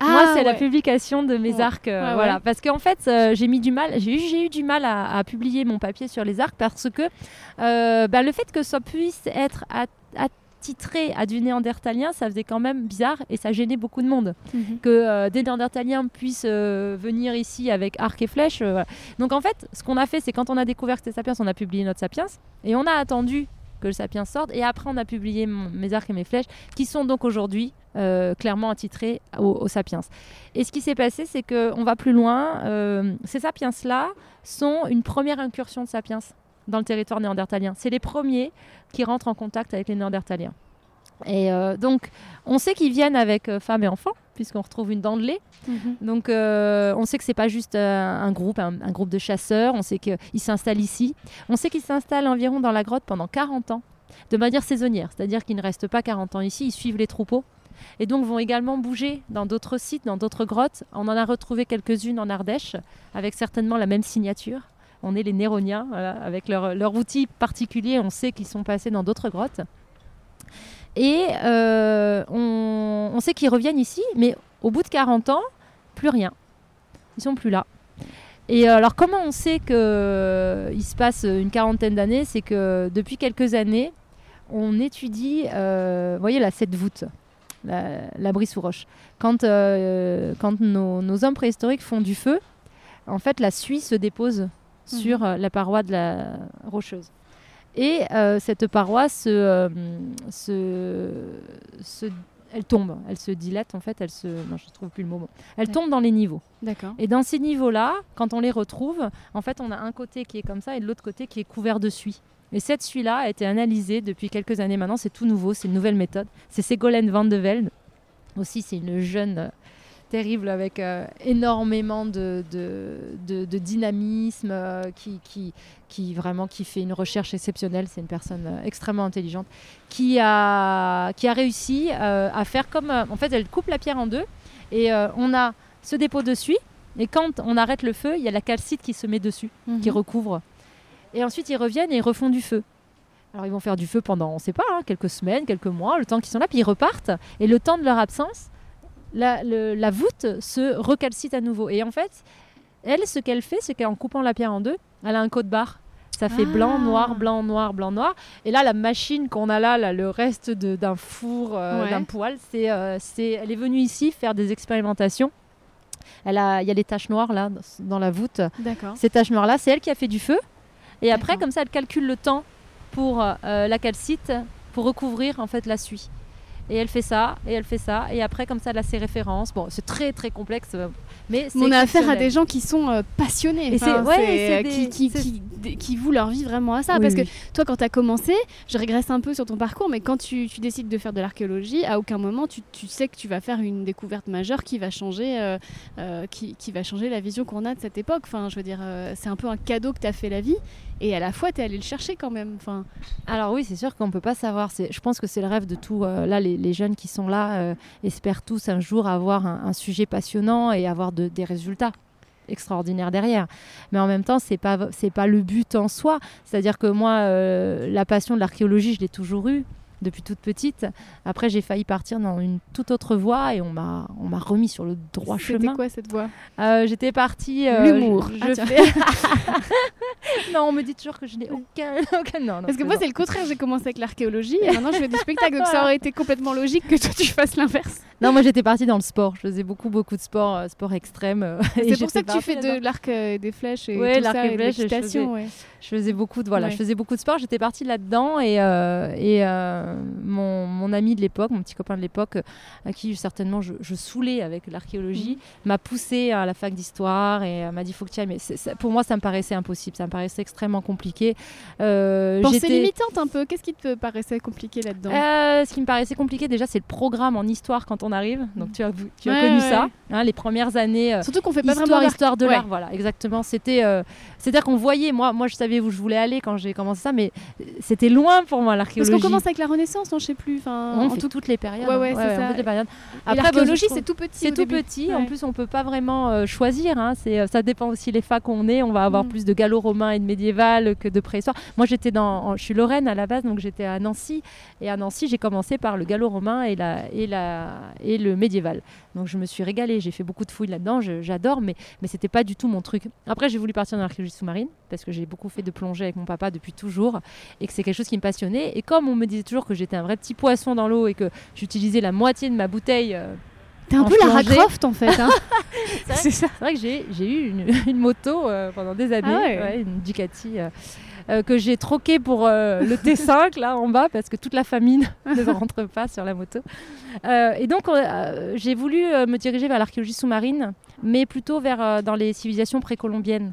Ah, Moi, c'est la publication de mes Ouais. arcs. euh, Ouais, voilà. Parce qu'en fait, euh, j'ai mis du mal, j'ai eu, du mal à, à publier mon papier sur les arcs parce que euh, bah, le fait que ça puisse être at- attitré à du néandertalien, ça faisait quand même bizarre et ça gênait beaucoup de monde. Mhm. Que des néandertaliens puissent venir ici avec arc et flèche. voilà. Donc en fait, ce qu'on a fait, c'est quand on a découvert que c'était Sapiens, on a publié notre Sapiens et on a attendu que le Sapiens sorte et après on a publié mes arcs et mes flèches qui sont donc aujourd'hui euh, clairement attitrés au, au Sapiens. Et ce qui s'est passé, c'est qu'on va plus loin. euh, ces Sapiens-là sont une première incursion de Sapiens dans le territoire néandertalien. C'est les premiers qui rentrent en contact avec les néandertaliens. Et euh, donc, on sait qu'ils viennent avec euh, femmes et enfants, puisqu'on retrouve une dent de lait. Mhm. Donc, euh, on sait que c'est pas juste un groupe, un, un groupe de chasseurs. On sait qu'ils s'installent ici. On sait qu'ils s'installent environ dans la grotte pendant 40 ans, de manière saisonnière. C'est-à-dire qu'ils ne restent pas 40 ans ici, ils suivent les troupeaux. Et donc vont également bouger dans d'autres sites, dans d'autres grottes. On en a retrouvé quelques-unes en Ardèche, avec certainement la même signature. On est les Néroniens, voilà, avec leur, leur outil particulier. On sait qu'ils sont passés dans d'autres grottes. Et euh, on, on sait qu'ils reviennent ici, mais au bout de 40 ans, plus rien. Ils sont plus là. Et euh, alors comment on sait qu'il se passe une quarantaine d'années? C'est que depuis quelques années, on étudie, euh, vous voyez là, cette voûte, la, l'abri sous roche. Quand, euh, quand nos, nos hommes préhistoriques font du feu, en fait, la suie se dépose sur euh, la paroi de la rocheuse. Et euh, cette paroi se, euh, se, se- elle tombe, elle se dilate en fait, elle se, non, je ne trouve plus le mot. bon. Elle tombe dans les niveaux. D'accord. Et dans ces niveaux-là, quand on les retrouve, en fait, on a un côté qui est comme ça et l'autre côté qui est couvert de suie. Et cette suie-là a été analysée depuis quelques années maintenant. C'est tout nouveau, c'est une nouvelle méthode. C'est Ségolène Van de Velde. Aussi, c'est une jeune terrible avec euh, énormément de, de, de- de dynamisme, euh, qui, qui, qui vraiment qui fait une recherche exceptionnelle. C'est une personne euh, extrêmement intelligente qui a, qui a réussi à faire comme. en fait, elle coupe la pierre en deux et on a ce dépôt de suie. Et quand on arrête le feu, il y a la calcite qui se met dessus qui Mhm. recouvre. Et ensuite, ils reviennent et ils refont du feu. Alors, ils vont faire du feu pendant, on ne sait pas, hein, quelques semaines, quelques mois, le temps qu'ils sont là, puis ils repartent. Et le temps de leur absence, la, le- la voûte se recalcite à nouveau. Et en fait, elle, ce qu'elle fait, c'est qu'en coupant la pierre en deux, elle a un code barre. Ça fait blanc, Ah. noir, blanc, noir, blanc, noir. Et là, la machine qu'on a là, là, le reste d'un four, euh, Ouais. d'un poêle, c'est, euh, c'est, elle est venue ici faire des expérimentations. Elle a, il y a les taches noires là dans- la voûte. Ces taches noires-là, c'est elle qui a fait du feu. Et après, comme ça, elle calcule le temps pour euh, la calcite, pour recouvrir en fait la suie. Et elle fait ça, et elle fait ça, et après, comme ça, elle a ses références. Bon, c'est très très complexe, euh, mais On a affaire à des gens qui sont euh, passionnés, enfin, ouais, euh, des- qui, qui, qui, vouent leur vie vraiment à ça. Oui, parce que toi, quand tu as commencé, je régresse un peu sur ton parcours, mais quand tu, tu décides de faire de l'archéologie, à aucun moment tu, tu sais que tu vas faire une découverte majeure qui va changer, euh, euh, qui, qui va changer la vision qu'on a de cette époque. Enfin, je veux dire, c'est un peu un cadeau que tu as fait la vie, et à la fois tu es allé le chercher quand même. Enfin, Alors oui, c'est sûr qu'on ne peut pas savoir. Je pense que c'est le rêve de tout. euh, là, les, jeunes qui sont là euh, espèrent tous un jour avoir un, sujet passionnant et avoir de- des résultats extraordinaires derrière. Mais en même temps, c'est pas c'est pas le but en soi. C'est-à-dire que moi, euh, la passion de l'archéologie, je l'ai toujours eue depuis toute petite. Après, j'ai failli partir dans une toute autre voie et on m'a on m'a remis sur le droit c'était chemin. quoi cette voix Euh, J'étais partie. euh, L'humour. je- Ah, je tiens. fais- non, on me dit toujours que je n'ai aucun, aucun. Non, non, Parce que moi, c'est le contraire. J'ai commencé avec l'archéologie et maintenant je fais du spectacle. Donc ça aurait été complètement logique que toi tu fasses l'inverse. Non, moi j'étais partie dans le sport. Je faisais beaucoup, beaucoup de sport, euh, sport extrême. euh, et C'est pour ça que j'étais tu fais partie de l'arc euh, des flèches et Ouais, tout l'arc ça, et et de flèche, je l'équitation. ouais. Je faisais beaucoup de voilà, Ouais. je faisais beaucoup de sport. J'étais partie là-dedans et euh, et euh, mon, mon ami de l'époque, mon petit copain de l'époque, à qui certainement je, je saoulais avec l'archéologie, m'a poussé à la fac d'histoire et euh, m'a dit faut que tu y ailles. Mais pour moi, ça me paraissait impossible. Ça me paraissait extrêmement compliqué. Euh, Pensée limitante un peu. Qu'est-ce qui te paraissait compliqué là-dedans? Euh, ce qui me paraissait compliqué déjà, c'est le programme en histoire quand on arrive. Donc tu as, tu as Ouais, connu ouais, ça, hein, les premières années. euh, Surtout qu'on fait pas histoire, vraiment histoire de Ouais. l'art, voilà, exactement. C'était, euh, c'est-à-dire qu'on voyait, moi, moi, je savais où je voulais aller quand j'ai commencé ça, mais c'était loin pour moi Parce l'archéologie. qu'on commence avec la Renaissance, non, je sais plus. Enfin, on en fait tout... toutes les périodes. Ouais, ouais, on ça. les périodes. Après, l'archéologie, c'est tout petit. c'est tout début. petit. En Ouais. plus, on peut pas vraiment euh, choisir. hein. C'est, euh, ça dépend aussi les facs qu'on est. On va avoir Mm. plus de gallo-romain et de médiéval que de préhistoire. Moi, j'étais dans, en- je suis Lorraine à la base, donc j'étais à Nancy. Et à Nancy, j'ai commencé par le gallo-romain et la et la et le médiéval. Donc, je me suis régalée. J'ai fait beaucoup de fouilles là-dedans. j'adore, mais mais c'était pas du tout mon truc. Après, j'ai voulu partir dans l'archéologie sous-marine parce que j'ai beaucoup fait de plongée avec mon papa depuis toujours et que c'est quelque chose qui me passionnait. Et comme on me disait toujours que j'étais un vrai petit poisson dans l'eau et que j'utilisais la moitié de ma bouteille euh, T'es un peu Lara. Croft en fait. hein. c'est ça. C'est vrai que j'ai j'ai eu une, une moto euh, pendant des années, Ah ouais. ouais, une Ducati. euh, euh, que j'ai troquée pour euh, le T5 là en bas parce que toute la famille ne rentre pas sur la moto. Euh, et donc euh, j'ai voulu euh, me diriger vers l'archéologie sous-marine, mais plutôt vers euh, dans les civilisations précolombiennes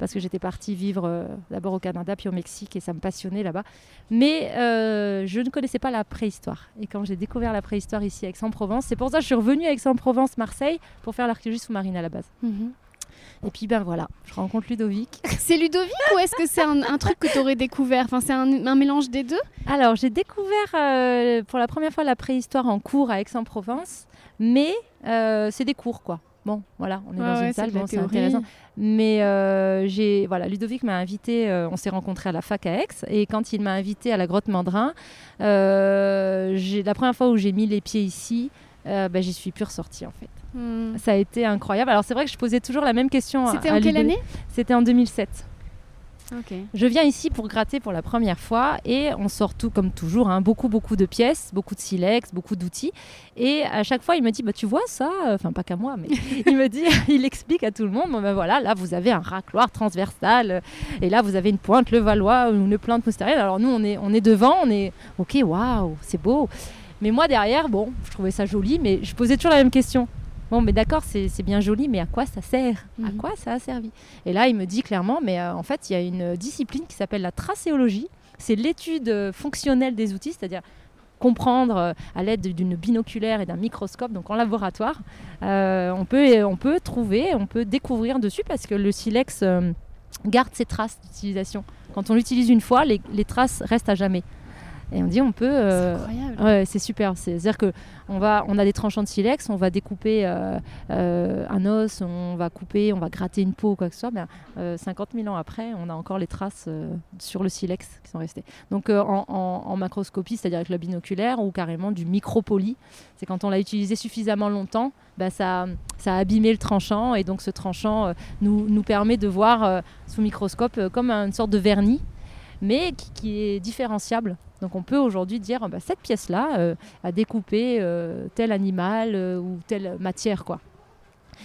parce que j'étais partie vivre euh, d'abord au Canada puis au Mexique et ça me passionnait là-bas. Mais euh, je ne connaissais pas la préhistoire. Et quand j'ai découvert la préhistoire ici à Aix-en-Provence, c'est pour ça que je suis revenue à Aix-en-Provence, Marseille, pour faire l'archéologie sous-marine à la base. Mhm. Et puis ben voilà, je rencontre Ludovic. C'est Ludovic ou est-ce que c'est un, un truc que t'aurais découvert? Enfin, c'est un, un mélange des deux? Alors j'ai découvert euh, pour la première fois la préhistoire en cours à Aix-en-Provence, mais euh, c'est des cours quoi. Bon, voilà, on est dans ouais, une salle, bon, c'est intéressant. Mais euh, j'ai, voilà, Ludovic m'a invité, euh, on s'est rencontrés à la fac à Aix, et quand il m'a invité à la grotte Mandrin, euh, la première fois où j'ai mis les pieds ici, ben, j'y suis plus ressortie en fait. Hmm. Ça a été incroyable. Alors c'est vrai que je posais toujours la même question. C'était en quelle année? C'était en 2007. Je viens ici pour gratter pour la première fois et on sort tout comme toujours, hein, beaucoup beaucoup de pièces, beaucoup de silex, beaucoup d'outils. Et à chaque fois, il me dit, bah, tu vois ça? Enfin, pas qu'à moi, mais il me dit, il explique à tout le monde, ben voilà, là, vous avez un racloir transversal et là, vous avez une pointe, le valois ou une pointe postérieure. Alors nous, on est, on est devant, on est, ok, waouh, c'est beau. Mais moi, derrière, bon, je trouvais ça joli, mais je posais toujours la même question. Bon, mais d'accord, c'est bien joli, mais à quoi ça sert? À mhm. quoi ça a servi? Et là, il me dit clairement, mais euh, en fait, il y a une discipline qui s'appelle la tracéologie. C'est l'étude fonctionnelle des outils, c'est-à-dire comprendre euh, à l'aide d'une binoculaire et d'un microscope, donc en laboratoire, euh, on, peut, on peut trouver, on peut découvrir dessus parce que le silex garde ses traces d'utilisation. Quand on l'utilise une fois, les, traces restent à jamais. Et on dit on peut. c'est incroyable. Ouais, c'est super. C'est-à-dire que on, va, on a des tranchants de silex, on va découper euh, euh, un os, on va couper, on va gratter une peau ou quoi que ce soit. Mais, 50 000 ans après, on a encore les traces euh, sur le silex qui sont restées. Donc en, macroscopie, c'est-à-dire avec le binoculaire ou carrément du micropoli, c'est quand on l'a utilisé suffisamment longtemps, bah, ça, ça a abîmé le tranchant et donc ce tranchant nous, nous permet de voir sous microscope comme une sorte de vernis mais qui, est différenciable. Donc on peut aujourd'hui dire bah, cette pièce-là euh, a découpé euh, tel animal euh, ou telle matière. quoi.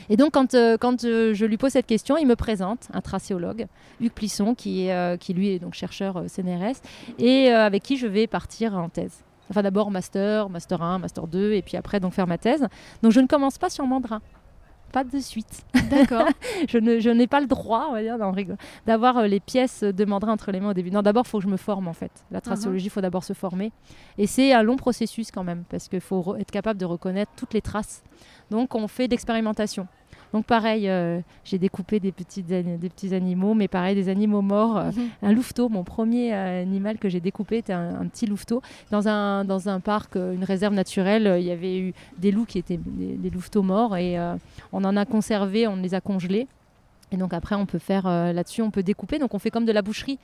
Et donc quand, quand je lui pose cette question, il me présente un tracéologue, Hugues Plisson, qui, qui lui est donc chercheur CNRS, et avec qui je vais partir en thèse. Enfin d'abord master, master 1, master 2, et puis après donc faire ma thèse. Donc je ne commence pas sur mandarin pas de suite. D'accord. je, ne, je n'ai pas le droit, on va dire, d'avoir euh, les pièces de mandarin entre les mains au début. Non, d'abord, il faut que je me forme en fait. La tracéologie, il faut d'abord se former. Et c'est un long processus quand même, parce qu'il faut être capable de reconnaître toutes les traces. Donc, on fait d'expérimentation. Donc pareil, euh, j'ai découpé des petits, des petits animaux, mais pareil, des animaux morts. Euh, mhm. Un louveteau, mon premier euh, animal que j'ai découpé était un, petit louveteau. Dans un, dans un parc, une réserve naturelle, il y avait eu des loups qui étaient des, louveteaux morts et on en a conservé, on les a congelés. Et donc après, on peut faire là-dessus, on peut découper. Donc on fait comme de la boucherie.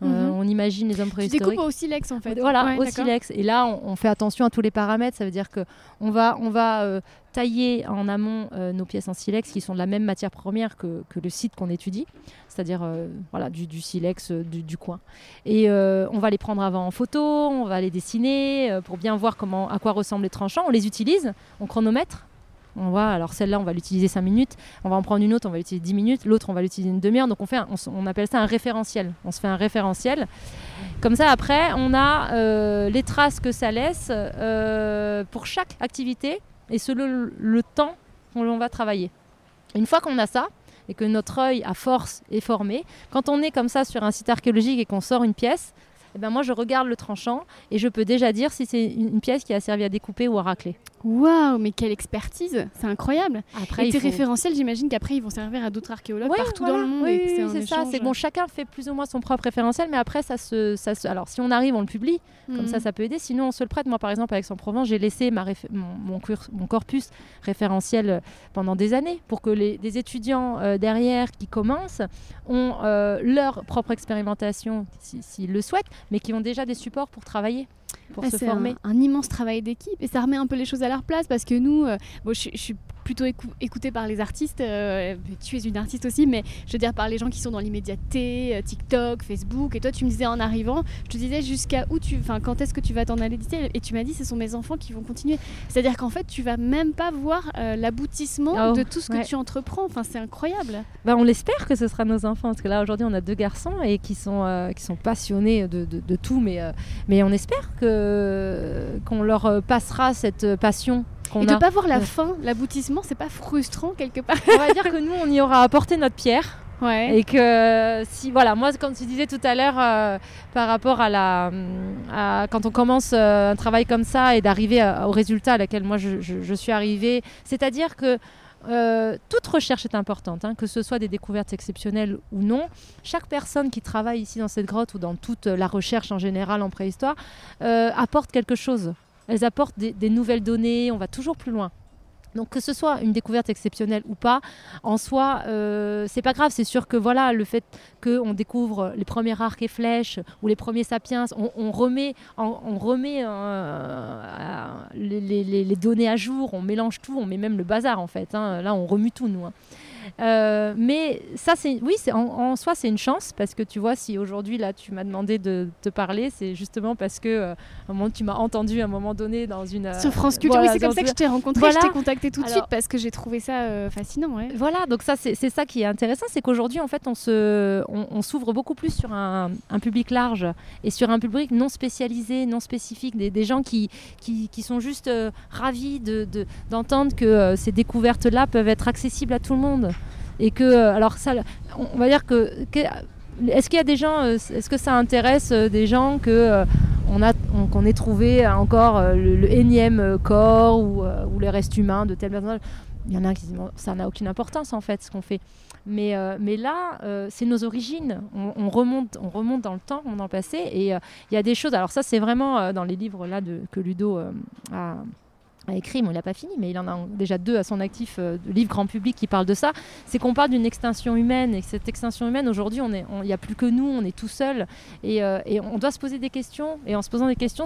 Mhm. on imagine les hommes préhistoriques. Tu découpes au silex en fait. Voilà, au silex. Et là, on, fait attention à tous les paramètres. Ça veut dire que on va, on va tailler en amont euh, nos pièces en silex qui sont de la même matière première que, le site qu'on étudie, c'est-à-dire euh, voilà, du, silex euh, du, coin. Et on va les prendre avant en photo, on va les dessiner pour bien voir comment, à quoi ressemblent les tranchants. On les utilise, on chronomètre. On voit, alors celle-là, on va l'utiliser 5 minutes, on va en prendre une autre, on va l'utiliser 10 minutes, l'autre, on va l'utiliser une demi-heure. Donc on, fait on, appelle ça un référentiel. On se fait un référentiel. Comme ça, après, on a les traces que ça laisse pour chaque activité et selon le temps où l'on va travailler. Une fois qu'on a ça, et que notre œil à force est formé, quand on est comme ça sur un site archéologique et qu'on sort une pièce, eh ben moi je regarde le tranchant et je peux déjà dire si c'est une pièce qui a servi à découper ou à racler. Waouh, mais quelle expertise C'est incroyable. Après, et tes référentiels, j'imagine qu'après ils vont servir à d'autres archéologues partout dans le monde. Oui, c'est ça. C'est bon, chacun fait plus ou moins son propre référentiel, mais après ça se, ça alors si on arrive, on le publie. Comme ça, hmm. ça peut aider. Sinon, on se le prête. Moi, par exemple, avec Aix-en-Provence, j'ai laissé ma mon, mon, corpus référentiel euh, pendant des années pour que les des étudiants euh, derrière qui commencent ont euh, leur propre expérimentation s'ils le souhaitent, mais qui ont déjà des supports pour travailler pour se former. Un, un, immense travail d'équipe et ça remet un peu les choses à leur place parce que nous, euh, bon, je, je, suis plutôt écouté par les artistes. Euh, tu es une artiste aussi, mais je veux dire par les gens qui sont dans l'immédiateté, euh, TikTok, Facebook. Et toi, tu me disais en arrivant, je te disais jusqu'à où tu, enfin, quand est-ce que tu vas t'en aller Et tu m'as dit, ce sont mes enfants qui vont continuer. C'est-à-dire qu'en fait, tu vas même pas voir l'aboutissement oh, de tout ce que tu entreprends. Enfin, c'est incroyable. Bah, on l'espère que ce sera nos enfants, parce que là aujourd'hui, on a deux garçons et qui sont qui sont passionnés de, de, tout, mais mais on espère que qu'on leur passera cette passion et de ne pas voir la fin, l'aboutissement, c'est pas frustrant quelque part. On va dire que nous, on y aura apporté notre pierre. Ouais. Et que si, voilà, moi, comme tu disais tout à l'heure, euh, par rapport à la. quand on commence euh, un travail comme ça et d'arriver au résultat à laquelle moi je, suis arrivée, c'est-à-dire que. Euh, toute recherche est importante, hein, que ce soit des découvertes exceptionnelles ou non. Chaque personne qui travaille ici dans cette grotte ou dans toute la recherche en général en préhistoire apporte quelque chose elles apportent des, nouvelles données, on va toujours plus loin. Donc que ce soit une découverte exceptionnelle ou pas, en soi, euh, c'est pas grave. C'est sûr que voilà, le fait qu'on découvre les premiers arcs et flèches ou les premiers sapiens, on, remet, euh, les, données à jour, on mélange tout, on met même le bazar en fait. Hein. Là, on remue tout nous. Hein. Euh, mais ça, c'est oui, en, soi, c'est une chance parce que tu vois, si aujourd'hui là, tu m'as demandé de te parler, c'est justement parce que euh, un moment, tu m'as entendu à un moment donné dans une sur France Culture. oui, c'est comme ça que je t'ai rencontré. Je t'ai contacté tout de suite parce que j'ai trouvé ça fascinant. Ouais. Voilà, donc ça, c'est ça qui est intéressant, c'est qu'aujourd'hui, en fait, on s'ouvre beaucoup plus sur un, un, public large et sur un public non spécialisé, non spécifique, des, des gens qui, qui, qui, sont juste ravis d'entendre de, que ces découvertes-là peuvent être accessibles à tout le monde. Et que, euh, alors ça, on va dire que, est-ce qu'il y a des gens, euh, est-ce que ça intéresse euh, des gens que on a, qu'on ait trouvé encore le, énième corps ou, les restes humains de tel personnage? Il y en a qui disent ça n'a aucune importance en fait ce qu'on fait. Mais, mais là, c'est nos origines. On, remonte, on remonte dans le temps, dans le passé, et il y a des choses. Alors ça, c'est vraiment dans les livres là que Ludo a a écrit, bon, il n'a pas fini, mais il en a déjà deux à son actif, euh, de livres grand public qui parlent de ça, c'est qu'on parle d'une extinction humaine, et cette extinction humaine, aujourd'hui, il n'y a plus que nous, on est tout seul, et, euh, et, on doit se poser des questions, et en se posant des questions,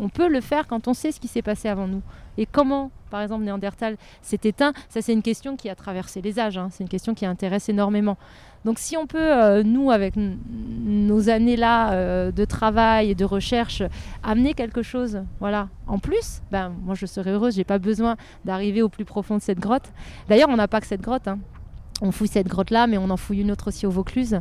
on, peut le faire quand on sait ce qui s'est passé avant nous. Et comment, par exemple, Néandertal s'est éteint, ça c'est une question qui a traversé les âges, hein. c'est une question qui intéresse énormément. Donc si on peut, euh, nous, avec nos années-là euh, de travail et de recherche, amener quelque chose, voilà, en plus, ben, moi je serais heureuse, j'ai pas besoin d'arriver au plus profond de cette grotte. D'ailleurs, on n'a pas que cette grotte, hein. on fouille cette grotte-là, mais on en fouille une autre aussi au Vaucluse.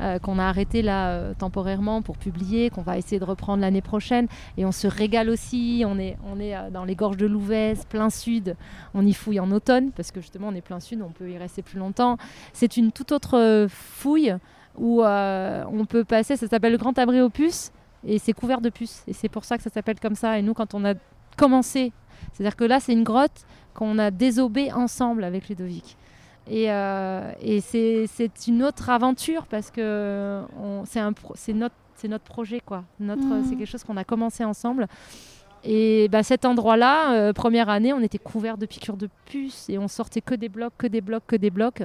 Euh, qu'on a arrêté là euh, temporairement pour publier, qu'on va essayer de reprendre l'année prochaine. Et on se régale aussi. On est, on est euh, dans les gorges de Louvèze, plein sud. On y fouille en automne parce que justement on est plein sud, on peut y rester plus longtemps. C'est une toute autre fouille où on peut passer. Ça s'appelle le Grand Abri Opus et c'est couvert de puces. Et c'est pour ça que ça s'appelle comme ça. Et nous, quand on a commencé, c'est-à-dire que là, c'est une grotte qu'on a désobé ensemble avec Ludovic. Et, euh, et c'est une autre aventure parce que c'est notre, notre projet, quoi. Notre, mmh. C'est quelque chose qu'on a commencé ensemble. Et bah, cet endroit-là, euh, première année, on était couvert de piqûres de puces et on sortait que des blocs, que des blocs, que des blocs.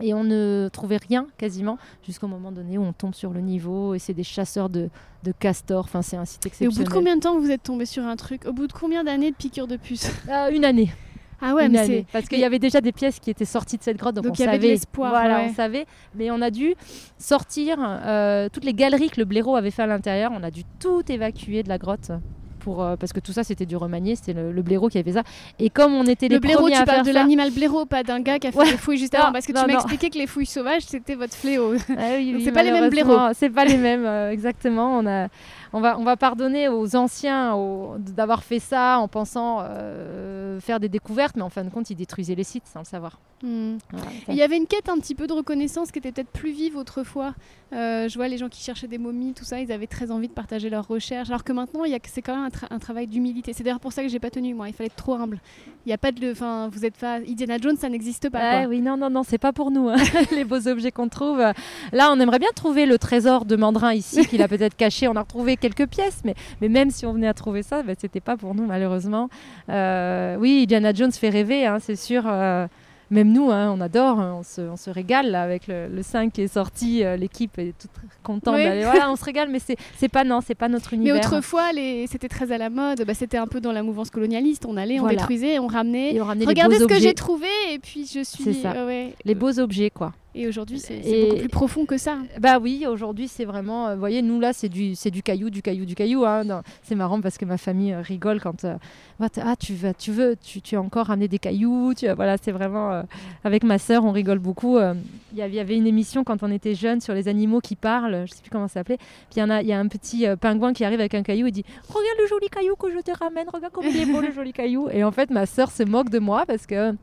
Et on ne trouvait rien quasiment jusqu'au moment donné où on tombe sur le niveau et c'est des chasseurs de, de castors. Enfin, c'est un site exceptionnel. Et au bout de combien de temps vous êtes tombé sur un truc? Au bout de combien d'années de piqûres de puces? Euh, Une année. Ah ouais, mais c'est parce qu'il y avait déjà des pièces qui étaient sorties de cette grotte, donc, on il y savait. Avait de l'espoir. Voilà, on savait. Mais on a dû sortir euh, toutes les galeries que le blaireau avait fait à l'intérieur. On a dû tout évacuer de la grotte. Pour, euh, parce que tout ça c'était du remanié, c'était le, blaireau qui avait fait ça. Et comme on était les le blaireau, premiers tu à parles de l'animal blaireau, pas d'un gars qui a fait des fouilles juste avant. Parce que tu m'as expliqué que les fouilles sauvages c'était votre fléau. Ah c'est pas les mêmes blaireaux. C'est pas les mêmes, euh, exactement. On a on va, on va pardonner aux anciens d'avoir fait ça en pensant euh, faire des découvertes, mais en fin de compte, ils détruisaient les sites sans le savoir. Hmm. Il y avait une quête un petit peu de reconnaissance qui était peut-être plus vive autrefois. Euh, je vois les gens qui cherchaient des momies, tout ça, ils avaient très envie de partager leurs recherches. Alors que maintenant, c'est quand même un, travail d'humilité. C'est d'ailleurs pour ça que j'ai pas tenu, moi. Il fallait être trop humble. Il y a pas de, enfin, vous êtes pas Indiana Jones, ça n'existe pas. oui, non, non, non, c'est pas pour nous. Hein. les beaux objets qu'on trouve. Là, on aimerait bien trouver le trésor de Mandrin ici, qu'il a peut-être caché. On a retrouvé quelques pièces, mais, mais même si on venait à trouver ça, bah, c'était pas pour nous malheureusement. Euh, oui, Indiana Jones fait rêver, hein, c'est sûr. Euh, même nous, hein, on adore, hein, on, se, on, se, régale avec le, 5 qui est sorti, euh, l'équipe est toute contente d'aller. Voilà, on se régale, mais c'est pas non, c'est pas notre univers. Mais autrefois, c'était très à la mode. Bah, c'était un peu dans la mouvance colonialiste. On allait, on détruisait, on ramenait. Et on ramenait Regardez ce que j'ai trouvé, et puis je suis. C'est ça. Les beaux objets, quoi. Et aujourd'hui, c'est beaucoup plus profond que ça. Bah oui, aujourd'hui, c'est vraiment. Euh, vous voyez, nous là, c'est du, du caillou, du caillou, du caillou. Hein, c'est marrant parce que ma famille euh, rigole quand. Euh, ah, tu, vas, tu veux, tu, tu as encore ramené des cailloux. Tu, voilà, c'est vraiment. avec ma sœur, on rigole beaucoup. Il y, avait une émission quand on était jeunes sur les animaux qui parlent. Je sais plus comment ça s'appelait. Puis il y, a, y a un petit pingouin qui arrive avec un caillou et dit Regarde le joli caillou que je te ramène, regarde comme il est beau le joli caillou. Et en fait, ma sœur se moque de moi parce que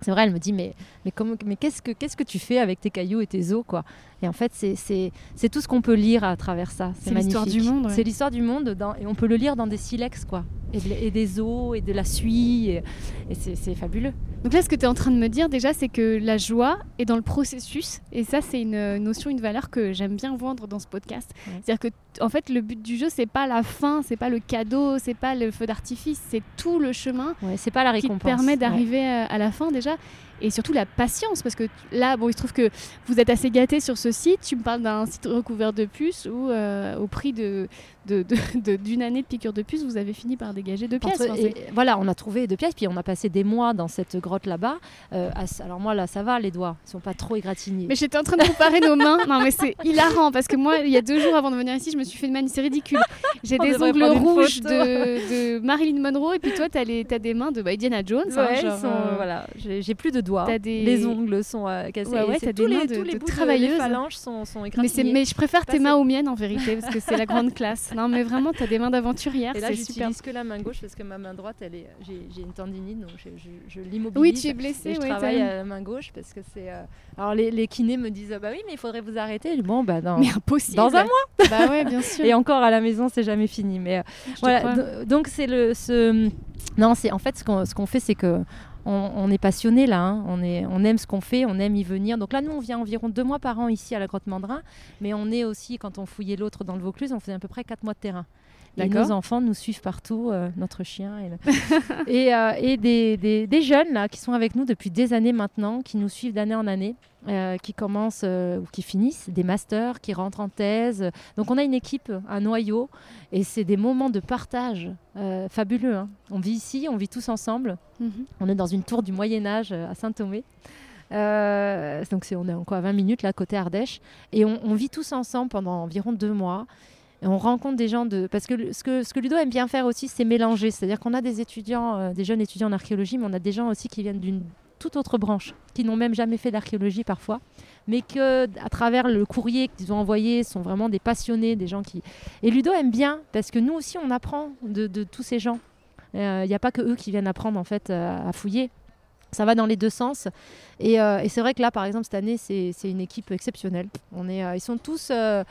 c'est vrai, elle me dit mais mais comment mais qu'est-ce que qu'est-ce que tu fais avec tes cailloux et tes os quoi? Et en fait, c'est tout ce qu'on peut lire à travers ça. C'est l'histoire du monde. C'est l'histoire du monde dans, et on peut le lire dans des silex quoi et, des os et de la suie. Et, c'est fabuleux. Donc là, ce que tu es en train de me dire déjà, c'est que la joie est dans le processus. Et ça, c'est une notion, une valeur que j'aime bien vendre dans ce podcast. C'est-à-dire que, en fait, le but du jeu, c'est pas la fin, c'est pas le cadeau, c'est pas le feu d'artifice, c'est tout le chemin. Ouais, c'est pas la récompense. Qui te permet d'arriver à la fin déjà. Et surtout la patience. Parce que là, bon, il se trouve que vous êtes assez gâté sur ce site. Tu me parles d'un site recouvert de puces où, euh, au prix de, d'une de, de, année de piqûre de puce, vous avez fini par dégager deux pièces. voilà, on a trouvé deux pièces, puis on a passé des mois dans cette grotte là-bas. Euh, alors moi, là, ça va, les doigts, ils sont pas trop égratignés. Mais j'étais en train de comparer nos mains. Non, mais c'est hilarant parce que moi, il y a deux jours avant de venir ici, je me suis fait une manie, c'est ridicule. J'ai des ongles rouges de, Marilyn Monroe et puis toi, tu as, des mains de bah, Indiana Jones. Hein, ouais, euh, voilà, j'ai plus de doigts. Les ongles sont euh, cassés. Ouais, ouais, des mains de, les travailleuses. phalanges sont, sont mais, mais, je préfère tes mains aux miennes en vérité parce que c'est la grande classe. Non, mais vraiment, tu as des mains d'aventurière. Et là, j'utilise que la main gauche parce que ma main droite, elle est, j'ai une tendinite, donc je, je, l'immobilise. Oui, tu es blessée. Et je travaille à la main gauche parce que c'est. Euh, alors les, les, kinés me disent, bah oui, mais il faudrait vous arrêter. Bon, bah non. Mais impossible. Dans un mois. bah ouais, bien sûr. Et encore à la maison, c'est jamais fini. Mais voilà. Donc c'est le ce. Non, c'est en fait ce qu'on ce qu'on fait, c'est que on, est passionné là, hein. on, on aime ce qu'on fait, on aime y venir. Donc là, nous, on vient environ deux mois par an ici à la Grotte Mandrin, mais on est aussi, quand on fouillait l'autre dans le Vaucluse, on faisait à peu près quatre mois de terrain. Et nos enfants nous suivent partout, euh, notre chien. Et, euh, et, des, des, jeunes là, qui sont avec nous depuis des années maintenant, qui nous suivent d'année en année, euh, qui commencent ou qui finissent des masters, qui rentrent en thèse. Donc on a une équipe, un noyau, et c'est des moments de partage fabuleux. Hein. On vit ici, on vit tous ensemble. Mhm. On est dans une tour du Moyen Âge à Saint-Thomé. donc on est encore à 20 minutes là côté Ardèche et on, on, vit tous ensemble pendant environ deux mois on rencontre des gens de. Parce que ce que, ce que Ludo aime bien faire aussi, c'est mélanger. C'est-à-dire qu'on a des étudiants, euh, des jeunes étudiants en archéologie, mais on a des gens aussi qui viennent d'une toute autre branche, qui n'ont même jamais fait d'archéologie parfois, mais que à travers le courrier qu'ils ont envoyé, sont vraiment des passionnés, des gens qui. Et Ludo aime bien, parce que nous aussi, on apprend de, tous ces gens. Il euh, n'y a pas que eux qui viennent apprendre en fait à fouiller. Ça va dans les deux sens. Et, euh, et c'est vrai que là, par exemple, cette année, c'est une équipe exceptionnelle. On est, ils sont tous euh,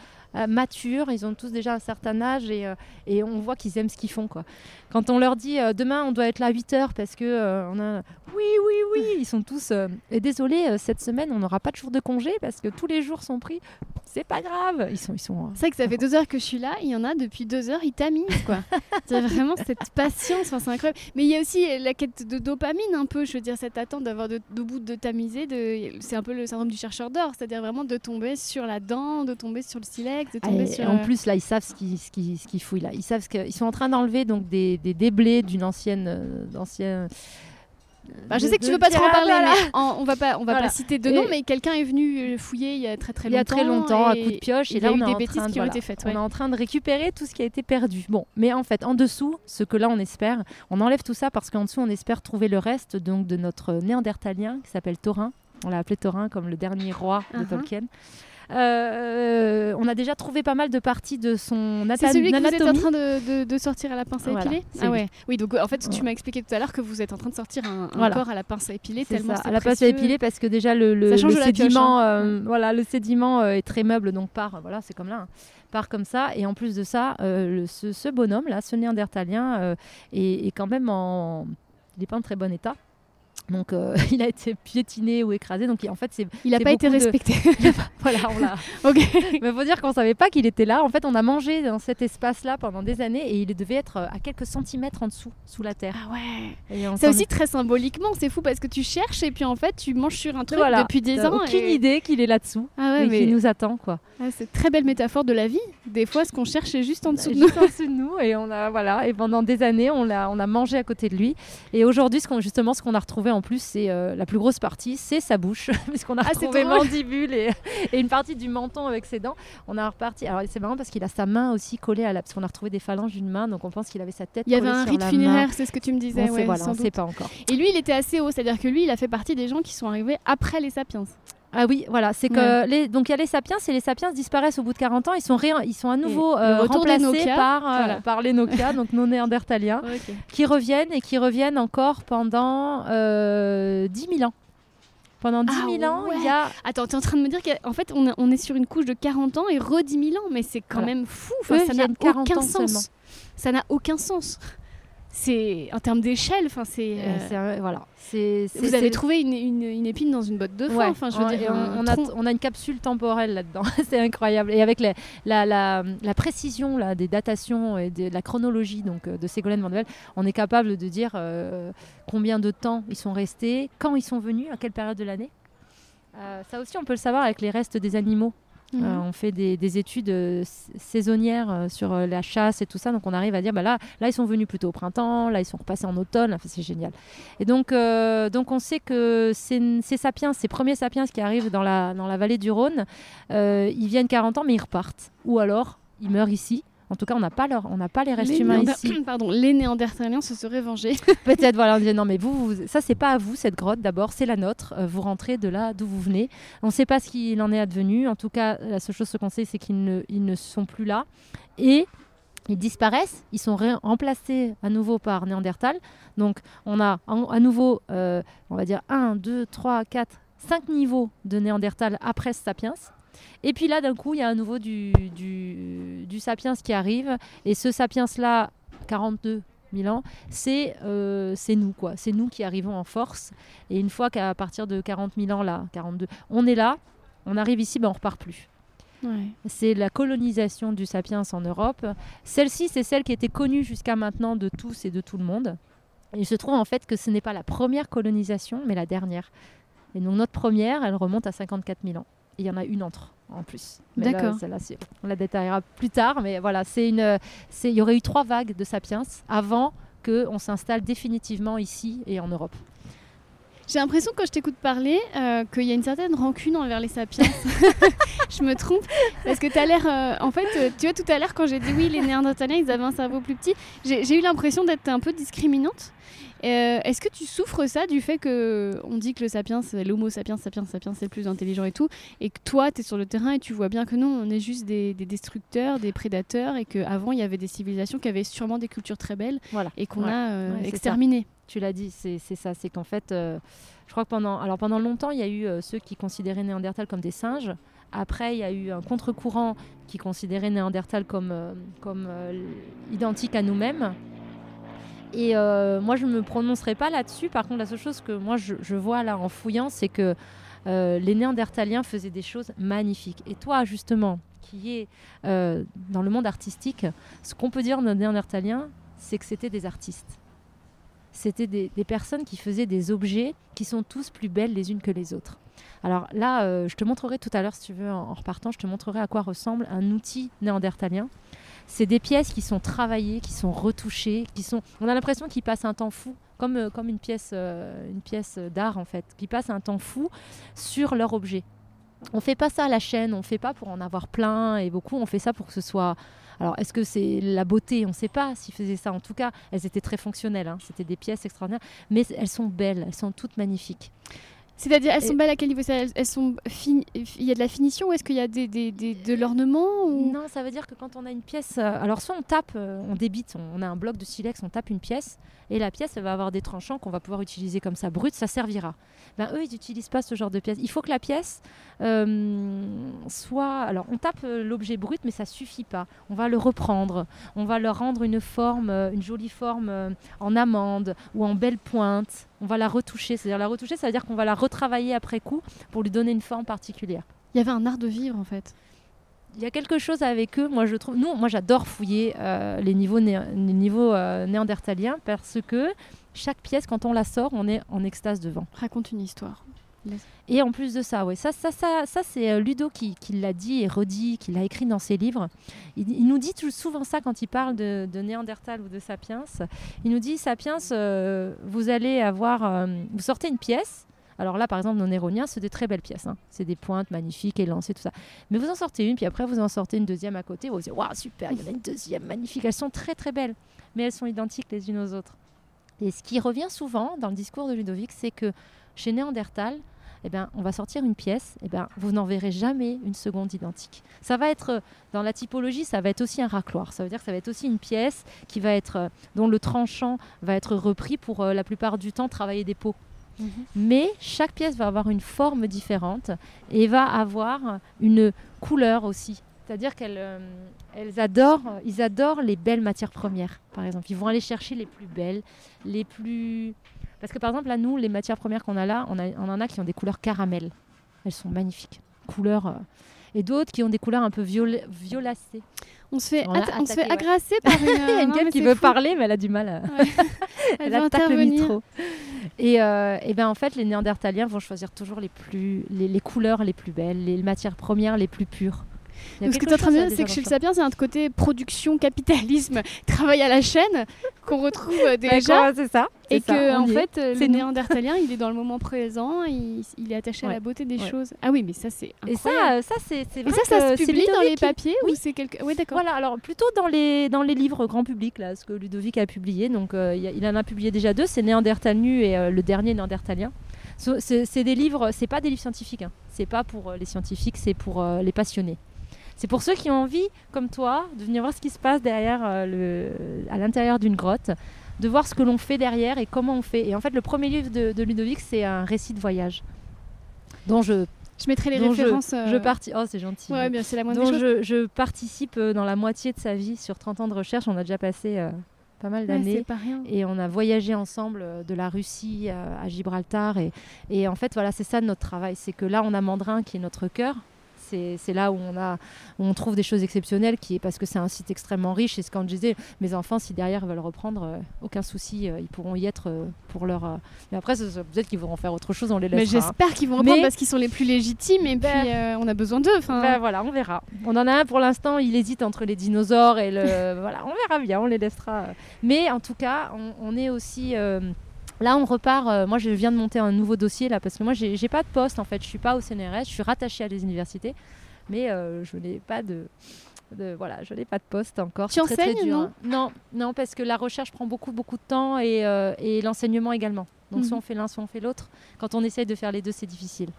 matures, ils ont tous déjà un certain âge et, euh, et on voit qu'ils aiment ce qu'ils font. Quoi. Quand on leur dit euh, demain on doit être là à 8 heures parce que on a oui, oui, oui, ils sont tous et désolé cette semaine on n'aura pas de jour de congé parce que tous les jours sont pris. C'est pas grave, ils sont, ils sont. C'est vrai que ça fait deux heures que je suis là, il y en a depuis deux heures, ils t'amusent quoi. c'est vraiment cette patience, c'est incroyable. Mais il y a aussi la quête de dopamine un peu, je veux dire cette attente d'avoir de, bout de tamiser, de... c'est un peu le syndrome du chercheur d'or, c'est-à-dire vraiment de tomber sur la dent, de tomber sur le silex en plus, là, ils savent ce qu'ils ce fouillent. Là. Ils savent qu'ils sont en train d'enlever donc des, des déblais d'une ancienne, euh, d'ancienne bah, je sais que tu veux pas trop en parler, mais on va pas, on va pas citer de nom, mais quelqu'un est venu fouiller il y a très très longtemps. Il y a très longtemps, à coup de pioche, et, là on a eu des bêtises qui ont été faites. On est en train de récupérer tout ce qui a été perdu. Bon, mais en fait, en dessous, ce que là on espère, on enlève tout ça parce qu'en dessous on espère trouver le reste donc de notre néandertalien qui s'appelle Thorin. On l'a appelé Thorin comme le dernier roi de uh-huh. Tolkien. Euh, on a déjà trouvé pas mal de parties de son anatomie. C'est celui que vous êtes en train de, sortir à la pince à épiler Ah ouais. Oui, donc en fait, tu m'as expliqué tout à l'heure que vous êtes en train de sortir un, corps à la pince à épiler tellement À la pince à épiler parce que déjà le, sédiment, hein. euh, voilà, le sédiment euh, est très meuble, donc part, voilà, c'est comme là. Hein, part comme ça et en plus de ça, ce, bonhomme là, ce néandertalien est, est quand même en, il n'est pas en très bon état. Donc euh, il a été piétiné ou écrasé. Donc en fait, c'est il n'a pas été respecté. voilà, on l'a. ok. Mais faut dire qu'on savait pas qu'il était là. En fait, on a mangé dans cet espace-là pendant des années et il devait être euh, à quelques centimètres en dessous, sous la terre. Ah ouais. C'est aussi très symboliquement. C'est fou parce que tu cherches et puis en fait, tu manges sur un truc depuis des ans. Aucune idée qu'il est là-dessous. Ah ouais, mais qu'il nous attend quoi. Ah, c'est très belle métaphore de la vie. Des fois, ce qu'on cherche est juste en dessous de nous. Juste en dessous de nous et on a voilà et pendant des années, on l'a on a mangé à côté de lui. Et aujourd'hui, ce qu'on justement ce qu'on a retrouvé en plus, c'est euh, la plus grosse partie, c'est sa bouche, puisqu'on a ah, retrouvé mandibule et, et, une partie du menton avec ses dents. On a reparti. Alors c'est marrant parce qu'il a sa main aussi collée à la, parce qu'on a retrouvé des phalanges d'une main, donc on pense qu'il avait sa tête. Il y avait un rite funéraire, c'est ce que tu me disais. On ouais, ne sait pas encore. Et lui, il était assez haut, c'est-à-dire que lui, il a fait partie des gens qui sont arrivés après les sapiens. Ah oui, voilà, c'est que les, donc il y a les sapiens et les sapiens disparaissent au bout de 40 ans, ils sont ils sont à nouveau euh, remplacés par euh, par les Nokia, donc nos néandertaliens, qui reviennent et qui reviennent encore pendant euh, 10 000 ans. Pendant 10 000 ah ans, il y a. Attends, tu es en train de me dire qu'en fait, on, on, est sur une couche de 40 ans et re 10 000 ans, mais c'est quand même fou. ça n'a aucun sens. Ça n'a aucun sens. C'est en termes d'échelle, enfin c'est. Euh, euh, voilà. C'est, Vous avez trouvé une, une, une épine dans une botte de foin. enfin, je veux on, dire, on, on, a, on, a, une capsule temporelle là-dedans. c'est incroyable. Et avec les, la, la, la, précision là, des datations et de, la chronologie donc de Ségolène Mandel, on est capable de dire euh, combien de temps ils sont restés, quand ils sont venus, à quelle période de l'année? Euh, ça aussi, on peut le savoir avec les restes des animaux. Mhm. Euh, on fait des, des études euh, saisonnières euh, sur la chasse et tout ça, donc on arrive à dire bah là, là ils sont venus plutôt au printemps, là ils sont repassés en automne, enfin, c'est génial. Et donc, donc on sait que ces, ces, sapiens, ces premiers sapiens qui arrivent dans la, dans la vallée du Rhône, ils viennent 40 ans mais ils repartent. Ou alors ils meurent ici en tout cas, on n'a pas, leur, on n'a pas les restes humains ici. Pardon, les Néandertaliens se seraient vengés. Peut-être, voilà, on disait non, mais vous, vous ça, c'est pas à vous cette grotte. D'abord, c'est la nôtre. Euh, vous rentrez de là d'où vous venez. On ne sait pas ce qu'il en est advenu. En tout cas, la seule chose qu'on sait, c'est qu'ils ne, ils ne sont plus là. Et ils disparaissent, ils sont remplacés à nouveau par Néandertal. Donc on a à nouveau, euh, on va dire 1, 2, 3, 4, 5 niveaux de Néandertal après Sapiens. Et puis là, d'un coup, il y a à nouveau du, du, du sapiens qui arrive. Et ce sapiens-là, 42 000 ans, c'est euh, nous, quoi. C'est nous qui arrivons en force. Et une fois qu'à partir de 40 000 ans, là, 42, on est là, on arrive ici, ben on repart plus. Ouais. C'est la colonisation du sapiens en Europe. Celle-ci, c'est celle qui était connue jusqu'à maintenant de tous et de tout le monde. Et il se trouve en fait que ce n'est pas la première colonisation, mais la dernière. Et donc notre première, elle remonte à 54 000 ans il y en a une entre en plus. D'accord. On la détaillera plus tard, mais voilà, c'est une, il y aurait eu trois vagues de sapiens avant qu'on s'installe définitivement ici et en Europe. J'ai l'impression quand je t'écoute parler euh, qu'il y a une certaine rancune envers les sapiens. je me trompe parce que tu as l'air, euh, en fait, euh, tu vois tout à l'heure quand j'ai dit oui les Néandertaliens ils avaient un cerveau plus petit, j'ai eu l'impression d'être un peu discriminante. Euh, est-ce que tu souffres ça du fait que on dit que le sapiens, l'homo sapiens, sapiens, sapiens, c'est le plus intelligent et tout, et que toi, tu es sur le terrain et tu vois bien que non, on est juste des, destructeurs, des prédateurs, et qu'avant, il y avait des civilisations qui avaient sûrement des cultures très belles et qu'on a euh, exterminées. Tu l'as dit, c'est ça, c'est qu'en fait, euh, je crois que pendant, alors pendant longtemps, il y a eu ceux qui considéraient Néandertal comme des singes. Après, il y a eu un contre-courant qui considérait Néandertal comme, comme identique à nous-mêmes. Et euh, moi, je ne me prononcerai pas là-dessus. Par contre, la seule chose que moi, je, vois là en fouillant, c'est que euh, les Néandertaliens faisaient des choses magnifiques. Et toi, justement, qui est euh, dans le monde artistique, ce qu'on peut dire de Néandertaliens, c'est que c'était des artistes. C'était des, personnes qui faisaient des objets qui sont tous plus belles les unes que les autres. Alors là, je te montrerai tout à l'heure, si tu veux, en, repartant, je te montrerai à quoi ressemble un outil néandertalien c'est des pièces qui sont travaillées, qui sont retouchées, qui sont. On a l'impression qu'ils passent un temps fou, comme, euh, comme une pièce, euh, une pièce d'art en fait, qui passent un temps fou sur leur objet. On fait pas ça à la chaîne, on fait pas pour en avoir plein et beaucoup, on fait ça pour que ce soit. Alors, est-ce que c'est la beauté? On ne sait pas s'ils faisaient ça. En tout cas, elles étaient très fonctionnelles. Hein. C'était des pièces extraordinaires, mais elles sont belles, elles sont toutes magnifiques. C'est-à-dire, elles sont belles à quel niveau? Elles, sont Il y a de la finition ou est-ce qu'il y a des, des, de l'ornement ou... Non, ça veut dire que quand on a une pièce. Euh, alors, soit on tape, euh, on débite, on, a un bloc de silex, on tape une pièce, et la pièce, elle va avoir des tranchants qu'on va pouvoir utiliser comme ça, brut, ça servira. Ben, eux, ils n'utilisent pas ce genre de pièce. Il faut que la pièce euh, soit. Alors, on tape l'objet brut, mais ça suffit pas. On va le reprendre, on va leur rendre une forme, une jolie forme en amande ou en belle pointe on va la retoucher. C'est-à-dire la retoucher, ça veut dire qu'on va la retravailler après coup pour lui donner une forme particulière. Il y avait un art de vivre en fait. Il y a quelque chose avec eux, moi je trouve. Nous, moi j'adore fouiller euh, les niveaux, niveaux euh, néandertaliens parce que chaque pièce, quand on la sort, on est en extase devant. Raconte une histoire. Et en plus de ça, ouais, ça, ça, ça, ça c'est euh, Ludo qui, l'a dit et redit, qui l'a écrit dans ses livres. Il, nous dit souvent ça quand il parle de, Néandertal ou de Sapiens. Il nous dit Sapiens, euh, vous allez avoir, euh, vous sortez une pièce. Alors là, par exemple, nos Néroniens, c'est des très belles pièces. Hein. C'est des pointes magnifiques, élancées, tout ça. Mais vous en sortez une, puis après, vous en sortez une deuxième à côté. Vous vous dites, waouh, super, il y en a une deuxième, magnifique. Elles sont très, très belles. Mais elles sont identiques les unes aux autres. Et ce qui revient souvent dans le discours de Ludovic, c'est que chez Néandertal, eh on va sortir une pièce, eh ben, vous n'en verrez jamais une seconde identique. Ça va être, dans la typologie, ça va être aussi un racloir. Ça veut dire que ça va être aussi une pièce qui va être, euh, dont le tranchant va être repris pour euh, la plupart du temps travailler des peaux. Mhm. Mais chaque pièce va avoir une forme différente et va avoir une couleur aussi C'est-à-dire qu'elles euh, elles adorent, ils adorent les belles matières premières, par exemple. Ils vont aller chercher les plus belles, les plus... Parce que par exemple, là, nous, les matières premières qu'on a là, on, a- on en a qui ont des couleurs caramel. Elles sont magnifiques. Couleurs... euh, Et d'autres qui ont des couleurs un peu viol- violacées. On se fait, On se fait ouais. par une. Il y a une non, qui veut fou. parler, mais elle a du mal à... Elle, Elle veut attaque le micro. Et, euh, et ben en fait, les Néandertaliens vont choisir toujours les plus, les, les couleurs les plus belles, les matières premières les plus pures. Il y a Donc, ce que quelque tu es en train de chose à dire, c'est que chez le Sapiens, c'est un côté production, capitalisme, travail à la chaîne qu'on retrouve euh, déjà. Ouais, c'est ça. Et ça, que, en y est. fait, euh, le C'est nous. néandertalien, il est dans le moment présent, il, il est attaché à la beauté des Ouais. choses. Ah oui, mais ça, c'est Et incroyable. ça, euh, ça c'est c'est Et vrai ça, ça se publie dans les qui- papiers ou Oui. c'est quelque... Oui, d'accord. Voilà, alors plutôt dans les, dans les livres grand public, là, ce que Ludovic a publié. Donc, euh, il y a- il en a publié déjà deux, c'est Néandertal nu et euh, le dernier Néandertalien. C'est des livres, c'est pas des livres scientifiques, hein. c'est pas pour les scientifiques, c'est pour euh, les passionnés. C'est pour ceux qui ont envie, comme toi, de venir voir ce qui se passe derrière, euh, le, à l'intérieur d'une grotte, de voir ce que l'on fait derrière et comment on fait. Et en fait, le premier livre de, de Ludovic, c'est un récit de voyage, dont je, Je mettrai les je- références. euh, je parti. Oh, c'est gentil. Ouais, bien, c'est la moindre dont je, je participe euh, dans la moitié de sa vie sur 30 ans de recherche. On a déjà passé euh, pas mal d'années. c'est pas rien. et on a voyagé ensemble de la Russie à Gibraltar. Et, et en fait, voilà, c'est ça notre travail. C'est que là, on a Mandrin qui est notre cœur. C'est là où on, a, où on trouve des choses exceptionnelles, qui est parce que c'est un site extrêmement riche. Et ce quand je disais, mes enfants, si derrière veulent reprendre, euh, aucun souci, euh, ils pourront y être euh, pour leur. Mais après, peut-être qu'ils voudront faire autre chose, on les Mais laissera. hein. j'espère qu'ils vont reprendre Mais- parce qu'ils sont les plus légitimes et Ben- puis euh, on a besoin d'eux. Ben voilà, on verra. On en a un pour l'instant, il hésite entre les dinosaures et le. voilà, on verra bien, on les laissera. Mais en tout cas, on, on est aussi. Là, on repart. euh, moi, je viens de monter un nouveau dossier là parce que moi, j'ai pas de poste en fait. Je suis pas au CNRS. Je suis rattachée à des universités, mais euh, je n'ai pas de. de- voilà, je n'ai pas de poste encore. Tu très, très enseignes, dur, non hein. Non, non, parce que la recherche prend beaucoup, beaucoup de temps et, euh, et l'enseignement également. Donc, soit Mhm. on fait l'un, soit on fait l'autre. Quand on essaye de faire les deux, c'est difficile.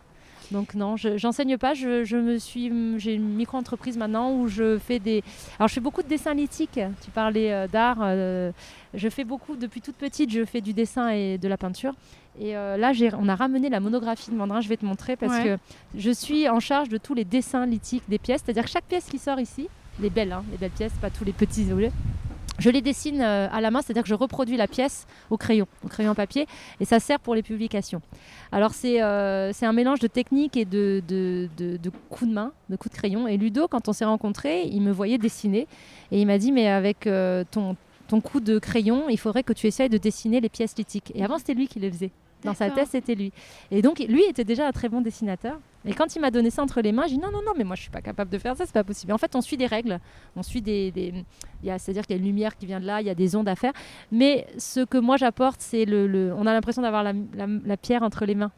Donc non, je j'enseigne pas. Je, je me suis, j'ai une micro-entreprise maintenant où je fais des. Alors je fais beaucoup de dessins lithiques. Tu parlais euh, d'art. euh, je fais beaucoup depuis toute petite. Je fais du dessin et de la peinture. Et euh, là, on a ramené la monographie de Mandrin. Je vais te montrer parce Ouais. que je suis en charge de tous les dessins lithiques des pièces. C'est-à-dire que chaque pièce qui sort ici, les belles, hein, les belles pièces, pas tous les petits isolés. Je les dessine euh, à la main, c'est-à-dire que je reproduis la pièce au crayon, au crayon papier, et ça sert pour les publications. Alors c'est euh, un mélange de technique et de, de, de- de coups de main, de coups de crayon. Et Ludo, quand on s'est rencontrés, il me voyait dessiner, et il m'a dit, mais avec euh, ton, ton coup de crayon, il faudrait que tu essayes de dessiner les pièces lithiques. Et avant, c'était lui qui les faisait. Dans sa tête, c'était lui. Et donc, lui était déjà un très bon dessinateur. Et quand il m'a donné ça entre les mains, j'ai dit non, non, non, mais moi je suis pas capable de faire ça, c'est pas possible. En fait, on suit des règles, on suit des. des- il y a- C'est-à-dire qu'il y a une lumière qui vient de là, il y a des ondes à faire. Mais ce que moi j'apporte, c'est le, le- On a l'impression d'avoir la, la- la pierre entre les mains.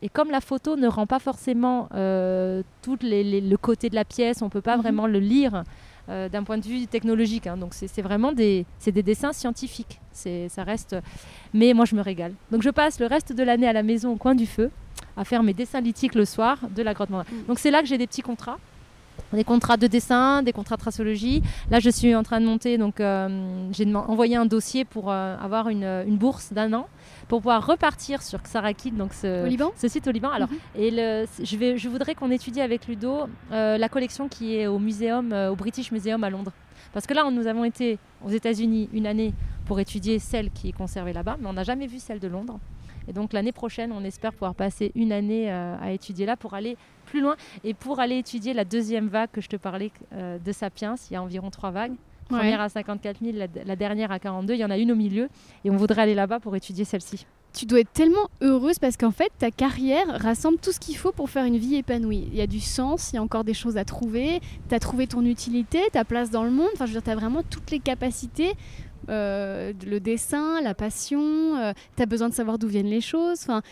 Et comme la photo ne rend pas forcément euh, tout les- les- le côté de la pièce, on peut pas Mhm. vraiment le lire euh, d'un point de vue technologique. hein. Donc c'est vraiment des, des dessins scientifiques. Ça reste. Mais moi je me régale. Donc je passe le reste de l'année à la maison au coin du feu à faire mes dessins lithiques le soir de la grotte. Mhm. Donc c'est là que j'ai des petits contrats. Des contrats de dessin, des contrats de tracologie. Là, je suis en train de monter, donc euh, j'ai envoyé un dossier pour euh, avoir une, une bourse d'un an pour pouvoir repartir sur Xarakil, donc ce, Au Liban ce site au Liban. Alors, Mhm. et le, je, vais, je voudrais qu'on étudie avec Ludo euh, la collection qui est au muséum, euh, au British Museum à Londres. Parce que là, nous avons été aux États-Unis une année pour étudier celle qui est conservée là-bas, mais on n'a jamais vu celle de Londres. Et donc l'année prochaine, on espère pouvoir passer une année euh, à étudier là pour aller plus loin et pour aller étudier la deuxième vague que je te parlais euh, de Sapiens. Il y a environ trois vagues. Ouais. Première à 54 000, la, la dernière à 42. Il y en a une au milieu et on voudrait aller là-bas pour étudier celle-ci. Tu dois être tellement heureuse parce qu'en fait, ta carrière rassemble tout ce qu'il faut pour faire une vie épanouie. Il y a du sens, il y a encore des choses à trouver, tu as trouvé ton utilité, ta place dans le monde. Enfin, je veux dire, tu as vraiment toutes les capacités. Euh, le dessin, la passion, tu as besoin de savoir d'où viennent les choses. Enfin,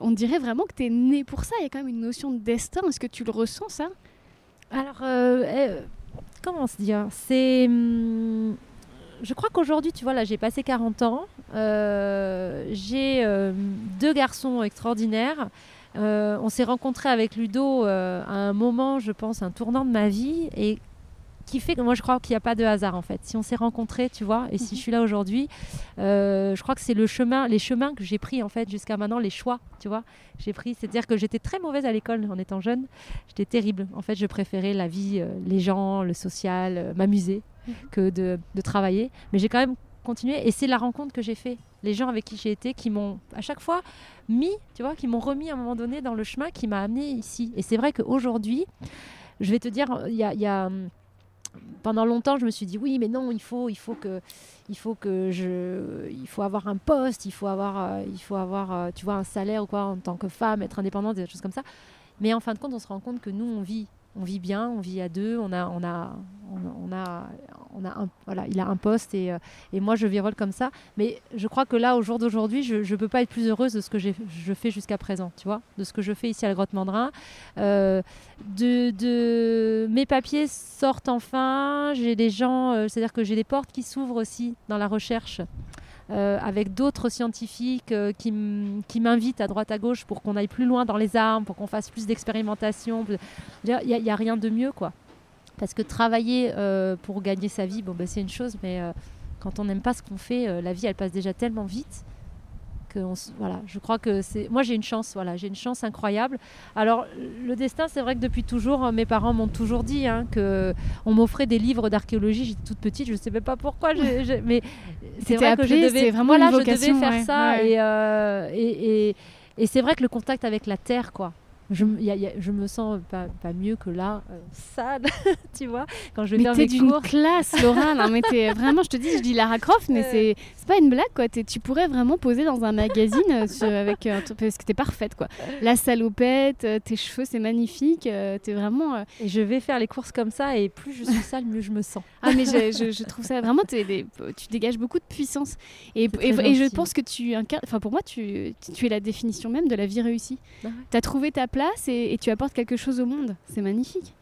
on dirait vraiment que tu es né pour ça. Il y a quand même une notion de destin. Est-ce que tu le ressens, ça? Alors, euh, euh, comment se dire? C'est. hum, je crois qu'aujourd'hui, tu vois, là, j'ai passé 40 ans. euh, j'ai euh, deux garçons extraordinaires. Euh, on s'est rencontrés avec Ludo euh, à un moment, je pense, un tournant de ma vie. Et qui fait que moi je crois qu'il n'y a pas de hasard en fait. Si on s'est rencontrés, tu vois, et si Mhm. je suis là aujourd'hui, euh, je crois que c'est le chemin, les chemins que j'ai pris en fait jusqu'à maintenant, les choix, tu vois, j'ai pris. C'est-à-dire que j'étais très mauvaise à l'école en étant jeune. J'étais terrible. En fait, je préférais la vie, euh, les gens, le social, euh, m'amuser, Mhm. que de, de travailler. Mais j'ai quand même continué, et c'est la rencontre que j'ai fait. Les gens avec qui j'ai été, qui m'ont à chaque fois mis, tu vois, qui m'ont remis à un moment donné dans le chemin qui m'a amené ici. Et c'est vrai qu'aujourd'hui, je vais te dire, il y a, il y a, hum, pendant longtemps, je me suis dit oui, mais non, il faut, il faut que, il faut que je, il faut avoir un poste, il faut avoir, euh, il faut avoir, euh, tu vois, un salaire ou quoi en tant que femme, être indépendante, des choses comme ça. Mais en fin de compte, on se rend compte que nous, on vit, on vit bien, on vit à deux, on a, on a, on, on a, on a voilà, il a un poste et, euh, et moi je virole comme ça. Mais je crois que là, au jour d'aujourd'hui, je ne peux pas être plus heureuse de ce que je fais jusqu'à présent, tu vois, de ce que je fais ici à la Grotte Mandrin. Euh, de, de mes papiers sortent enfin, j'ai des gens, euh, c'est-à-dire que j'ai des portes qui s'ouvrent aussi dans la recherche. avec d'autres scientifiques qui m'invitent à droite à gauche pour qu'on aille plus loin dans les armes, pour qu'on fasse plus d'expérimentation. Il n'y a, a rien de mieux, quoi. Parce que travailler euh, pour gagner sa vie, bon, ben, c'est une chose, mais euh, quand on n'aime pas ce qu'on fait, euh, la vie, elle passe déjà tellement vite que on s- voilà, je crois que c'est. Moi, j'ai une chance, voilà, j'ai une chance incroyable. Alors, le destin, c'est vrai que depuis toujours, mes parents m'ont toujours dit hein, que on m'offrait des livres d'archéologie. J'étais toute petite, je ne sais même pas pourquoi, mais c'est vrai que je devais, vraiment voilà, je devais faire ouais, ça. ouais. Et, et, et, et c'est vrai que le contact avec la terre, quoi. Je, y a- y a- je me sens pas, pas mieux que là, euh, sale, tu vois, quand je vais Mais faire t'es mes d'une cours. classe, Laura. Non, mais t'es vraiment, je te dis, je dis Lara Croft, mais Euh. c'est c'est pas une blague, quoi. T'es- Tu pourrais vraiment poser dans un magazine euh, sur- avec un truc- parce que t'es parfaite, quoi. La salopette, euh, tes cheveux, c'est magnifique. euh, T'es vraiment. euh, Et je vais faire les courses comme ça, et plus je suis sale, mieux je me sens. Ah, mais je, je- je trouve ça vraiment. t'es des- Tu dégages beaucoup de puissance. Et, et, je pense que tu incarnes. Enfin, pour moi, tu, tu es la définition même de la vie réussie. Ah ouais. Tu as trouvé ta place et, tu apportes quelque chose au monde. C'est magnifique.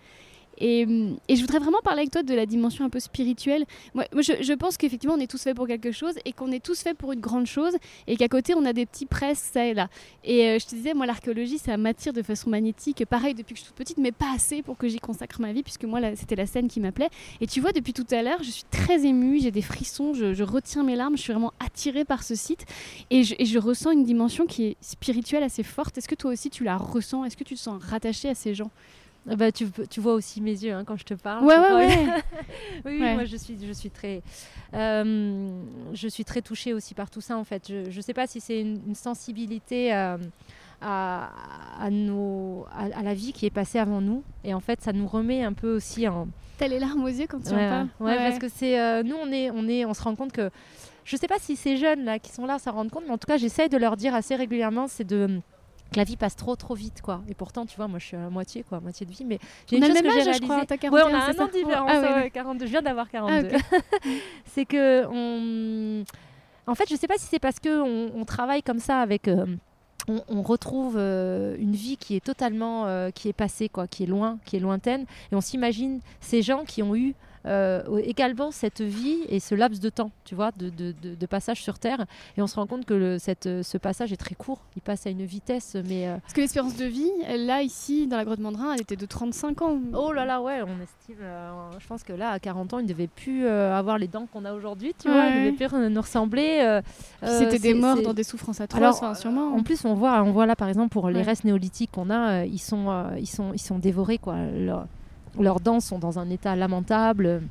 Et, hum, et je voudrais vraiment parler avec toi de la dimension un peu spirituelle. Moi, je, pense qu'effectivement, on est tous faits pour quelque chose et qu'on est tous faits pour une grande chose et qu'à côté, on a des petits presses, ça et là. Et euh, je te disais, moi, l'archéologie, ça m'attire de façon magnétique. Pareil, depuis que je suis toute petite, mais pas assez pour que j'y consacre ma vie, puisque moi, c'était la scène qui m'appelait. Et tu vois, depuis tout à l'heure, je suis très émue, j'ai des frissons, je, retiens mes larmes, je suis vraiment attirée par ce site. Et je, et je ressens une dimension qui est spirituelle assez forte. Est-ce que toi aussi, tu la ressens? Est-ce que tu te sens rattachée à ces gens? Bah, tu, tu vois aussi mes yeux hein, quand je te parle. Ouais, ouais, ouais. oui, oui, moi je suis, je suis très, euh, je suis très touchée aussi par tout ça en fait. Je ne sais pas si c'est une, une sensibilité euh, à, à nos, à, à la vie qui est passée avant nous, et en fait ça nous remet un peu aussi en. T'as les larmes aux yeux quand tu en parles ouais, parce que c'est, euh, nous on est, on est, on se rend compte que, je sais pas si ces jeunes là qui sont là s'en rendent compte, mais en tout cas j'essaye de leur dire assez régulièrement, c'est de la vie passe trop trop vite quoi. Et pourtant tu vois, moi je suis à la moitié quoi, moitié de vie, mais j'ai une chose même que j'ai je crois, réalisée. t'as Ouais, 41, on a un an de différence, Ah ouais, ouais, 42. Je viens d'avoir 42. Ah, c'est que on... en fait, je sais pas si c'est parce que on, on travaille comme ça avec. euh, on, on retrouve euh, une vie qui est totalement euh, qui est passée quoi, qui est loin, qui est lointaine, et on s'imagine ces gens qui ont eu également cette vie et ce laps de temps, tu vois, de, de- de- de passage sur Terre, et on se rend compte que le- cette, euh, ce passage est très court, il passe à une vitesse, mais euh, Parce que l'espérance de vie, là, ici, dans la grotte Mandrin, elle était de 35 ans. Oh là là, ouais, on estime. euh, je pense que là, à 40 ans, il ne devait plus euh, avoir les dents qu'on a aujourd'hui, tu vois. Il ne devait plus nous ressembler. euh, euh, C'était des morts dans des souffrances atroces, Alors, enfin, sûrement. En plus, on voit, on voit là, par exemple, pour les Ouais. restes néolithiques qu'on a, euh, ils, sont, euh, ils, sont, ils sont dévorés, quoi. Leur- leurs dents sont dans un état lamentable.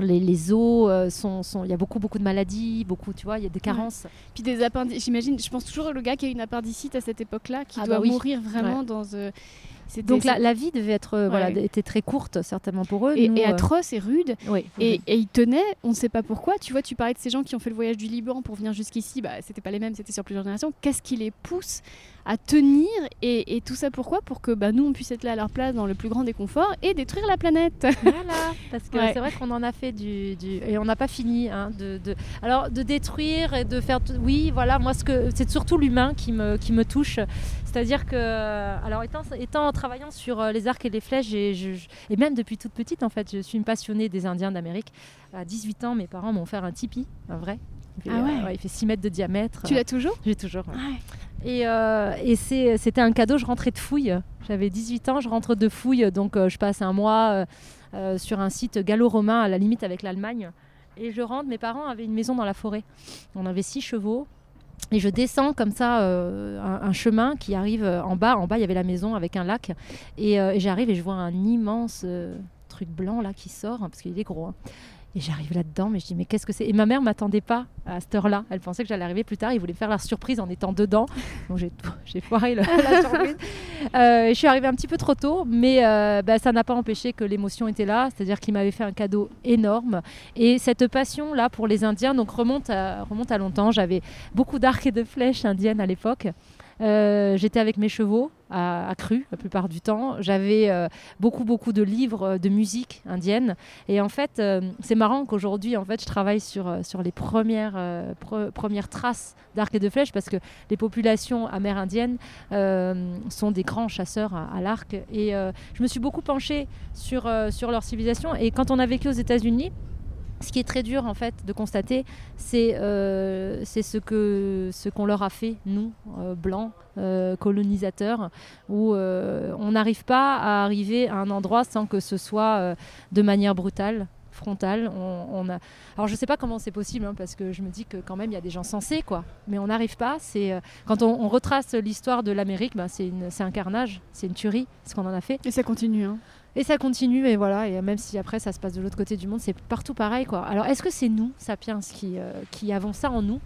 Les, les os euh, sont, sont- il y a beaucoup beaucoup de maladies, beaucoup, tu vois, il y a des carences. Puis des appendices, j'imagine, je pense toujours le gars qui a une appendicite à cette époque-là, qui Ah doit bah oui. mourir vraiment dans. euh, Donc la, vie devait être, euh, voilà, était très courte certainement pour eux. et, Nous, et atroce et rude. oui, Et, et ils tenaient, on ne sait pas pourquoi. Tu vois, tu parlais de ces gens qui ont fait le voyage du Liban pour venir jusqu'ici. Bah, c'était pas les mêmes, c'était sur plusieurs générations. Qu'est-ce qui les pousse à tenir et, et tout ça pourquoi? Pour que bah, nous on puisse être là à leur place dans le plus grand des conforts et détruire la planète. Voilà, parce que Ouais. c'est vrai qu'on en a fait du, du- et on n'a pas fini hein, de, de- alors de détruire et de faire oui voilà moi ce que c'est surtout l'humain qui me qui me touche c'est-à-dire que alors étant étant travaillant sur euh, les arcs et les flèches et, je, je- et même depuis toute petite en fait je suis une passionnée des Indiens d'Amérique à 18 ans mes parents m'ont offert un tipi un vrai Il fait, Ah ouais. il fait 6 mètres de diamètre. Tu l'as toujours J'ai toujours. ouais. Ouais. Et, euh, et c'était un cadeau, je rentrais de fouille. J'avais 18 ans, je rentre de fouille, donc euh, je passe un mois euh, sur un site gallo-romain à la limite avec l'Allemagne. Et je rentre, mes parents avaient une maison dans la forêt. On avait six chevaux. Et je descends comme ça euh, un, un chemin qui arrive en bas. En bas, il y avait la maison avec un lac. Et, euh, et j'arrive et je vois un immense euh, truc blanc là qui sort, hein, parce qu'il est gros. hein. Et j'arrive là-dedans, mais je dis, mais qu'est-ce que c'est? Et ma mère m'attendait pas à cette heure-là. Elle pensait que j'allais arriver plus tard. Ils voulaient faire la surprise en étant dedans. Donc j'ai, foiré le- la surprise. Euh, je suis arrivée un petit peu trop tôt, mais euh, bah, ça n'a pas empêché que l'émotion était là. C'est-à-dire qu'il m'avait fait un cadeau énorme. Et cette passion-là pour les Indiens donc, remonte, à, remonte à longtemps. J'avais beaucoup d'arcs et de flèches indiennes à l'époque. Euh, j'étais avec mes chevaux à, cru la plupart du temps. J'avais euh, beaucoup beaucoup de livres euh, de musique indienne. Et en fait, c'est marrant qu'aujourd'hui, en fait, je travaille sur, sur les premières, pre- premières traces d'arcs et de flèches parce que les populations amérindiennes sont des grands chasseurs à, à l'arc. Et je me suis beaucoup penchée sur, sur leur civilisation. Et quand on a vécu aux États-Unis, ce qui est très dur en fait de constater, c'est euh, ce que ce qu'on leur a fait nous euh, blancs euh, colonisateurs, où euh, on n'arrive pas à arriver à un endroit sans que ce soit de manière brutale frontale. On, a... Alors je sais pas comment c'est possible hein, parce que je me dis que quand même il y a des gens sensés quoi, mais on n'arrive pas. C'est quand on, retrace l'histoire de l'Amérique, une- c'est un carnage, c'est une tuerie ce qu'on en a fait. Et ça continue. Hein. Et ça continue, et voilà, et même si après ça se passe de l'autre côté du monde, c'est partout pareil, quoi. Alors, est-ce que c'est nous, Sapiens, qui, euh, qui avons ça en nous?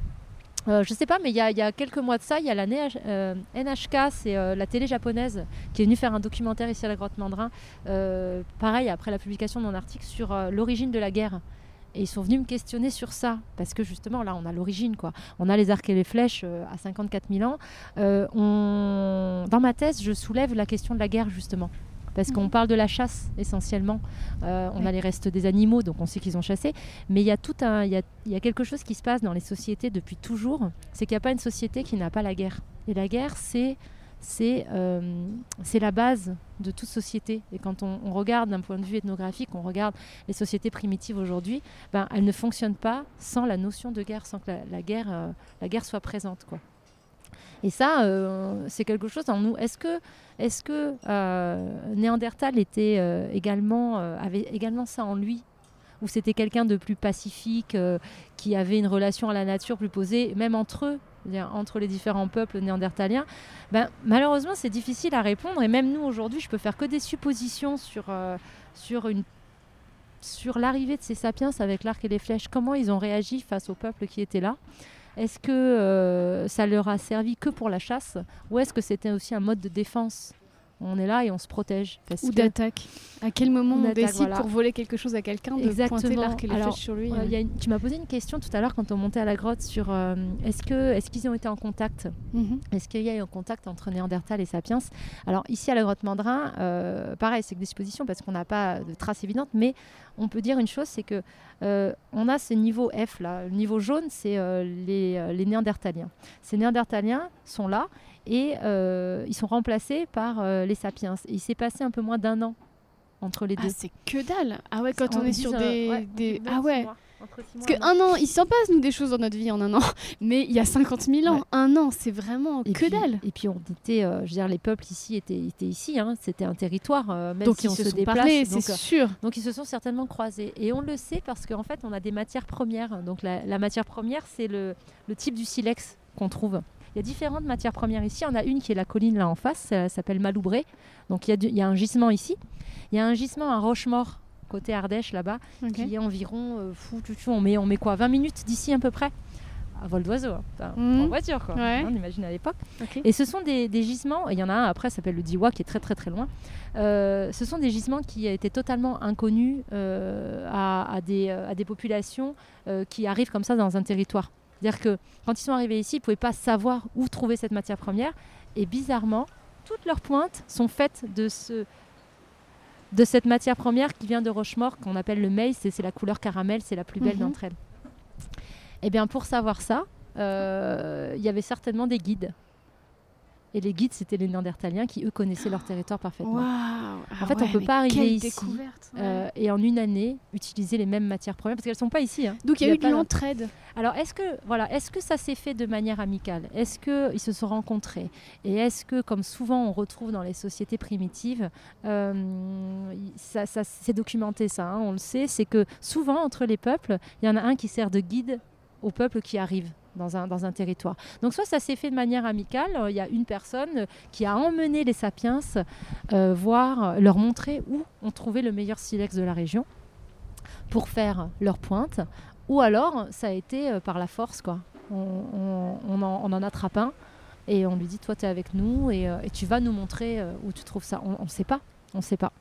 Euh, Je sais pas, mais il y, y a quelques mois de ça, il y a la NH euh, NHK, c'est euh, la télé japonaise, qui est venue faire un documentaire ici à la Grotte Mandrin, euh, pareil, après la publication de mon article sur l'origine de la guerre. Et ils sont venus me questionner sur ça, parce que justement, là, on a l'origine, quoi. On a les arcs et les flèches à 54 000 ans. Dans ma thèse, je soulève la question de la guerre, justement. Parce qu'on Mhm. parle de la chasse essentiellement. Euh, on a les restes des animaux, donc on sait qu'ils ont chassé. Mais il y a tout un, il y a, il y a quelque chose qui se passe dans les sociétés depuis toujours. C'est qu'il n'y a pas une société qui n'a pas la guerre. Et la guerre, c'est c'est euh, la base de toute société. Et quand on, on regarde d'un point de vue ethnographique, on regarde les sociétés primitives aujourd'hui, ben, elles ne fonctionnent pas sans la notion de guerre, sans que la, la guerre, euh, la guerre soit présente. Quoi. Et ça, euh, c'est quelque chose en nous. Est-ce que, est que euh, Néandertal était, euh, également, avait également ça en lui? Ou c'était quelqu'un de plus pacifique, qui avait une relation à la nature plus posée, même entre eux entre les différents peuples néandertaliens? Ben, Malheureusement, c'est difficile à répondre. Et même nous, aujourd'hui, je peux faire que des suppositions sur, sur, sur l'arrivée de ces sapiens avec l'arc et les flèches. Comment ils ont réagi face au peuple qui était là? Est-ce que euh, ça leur a servi que pour la chasse ou est-ce que c'était aussi un mode de défense? On est là et on se protège. parce Ou que- d'attaque. À quel moment on décide voilà. pour voler quelque chose à quelqu'un de Exactement. pointer l'arc et les Alors, flèches sur lui Euh, il y a une- tu m'as posé une question tout à l'heure quand on montait à la grotte sur euh, est-ce que est-ce qu'ils ont été en contact? Mhm. Est-ce qu'il y a eu un contact entre Néandertal et Sapiens? Alors ici à la grotte Mandrin, euh, pareil, c'est que des suppositions parce qu'on n'a pas de traces évidentes, mais on peut dire une chose, c'est que euh, on a ce niveau F là, le niveau jaune, c'est euh, les, euh, les Néandertaliens. Ces Néandertaliens sont là et euh, ils sont remplacés par euh, les Sapiens. Et il s'est passé un peu moins d'un an entre les Ah, deux. c'est que dalle. Ah ouais, quand on, est sur des. ouais, des- entre Ah ouais. Parce qu'un an, il s'en passe, nous, des choses dans notre vie en un an. Mais il y a 50 000 ans, Ouais. un an, c'est vraiment Et que puis- dalle. Et puis on était, euh, je veux dire, les peuples ici étaient, étaient ici, hein, c'était un territoire, euh, même Donc si ils on se se, sont déplace. c'est sûr. donc ils se sont certainement croisés. Et on le sait parce qu'en fait, on a des matières premières. Donc la, la matière première, c'est le, le type du silex qu'on trouve. Il y a différentes matières premières ici. On a une qui est la colline là en face, ça s'appelle Maloubré. Donc il y, a du- il y a un gisement ici. Il y a un gisement à Rochemort, côté Ardèche là-bas, qui est environ, euh, fou, tu- tu- on, met, on met quoi 20 minutes d'ici à peu près à vol d'oiseau, hein. Enfin, Mhm. en voiture quoi. Ouais. On imagine à l'époque. Et ce sont des, des gisements, il y en a un après, ça s'appelle le Diwa, qui est très très très loin. Euh, ce sont des gisements qui étaient totalement inconnus euh, à, à des, à des populations euh, qui arrivent comme ça dans un territoire. C'est-à-dire que quand ils sont arrivés ici, ils ne pouvaient pas savoir où trouver cette matière première. Et bizarrement, toutes leurs pointes sont faites de, ce, de cette matière première qui vient de Rochemort, qu'on appelle le maïs, et c'est la couleur caramel, c'est la plus belle Mhm. d'entre elles. Et bien pour savoir ça, euh, il y avait certainement des guides Et les guides, c'était les Néandertaliens qui, eux, connaissaient leur territoire parfaitement. Waouh En fait, Ah on ouais, peut pas arriver ici, ouais. Euh, et en une année, utiliser les mêmes matières premières, parce qu'elles sont pas ici. hein. Donc il y a eu de l'entraide. Alors, est-ce que, voilà, est-ce que ça s'est fait de manière amicale? Est-ce qu'ils se sont rencontrés? Et est-ce que, comme souvent on retrouve dans les sociétés primitives, euh, ça, ça- c'est documenté ça, hein, on le sait, c'est que souvent entre les peuples, il y en a un qui sert de guide au peuple qui arrive. Dans un, territoire. Donc soit ça s'est fait de manière amicale, euh, il y a une personne euh, qui a emmené les sapiens euh, voir, leur montrer où on trouvait le meilleur silex de la région pour faire leur pointe, ou alors ça a été par la force quoi. On, en, attrape un et on lui dit toi tu es avec nous et, et tu vas nous montrer où tu trouves ça. On ne sait pas, on sait pas.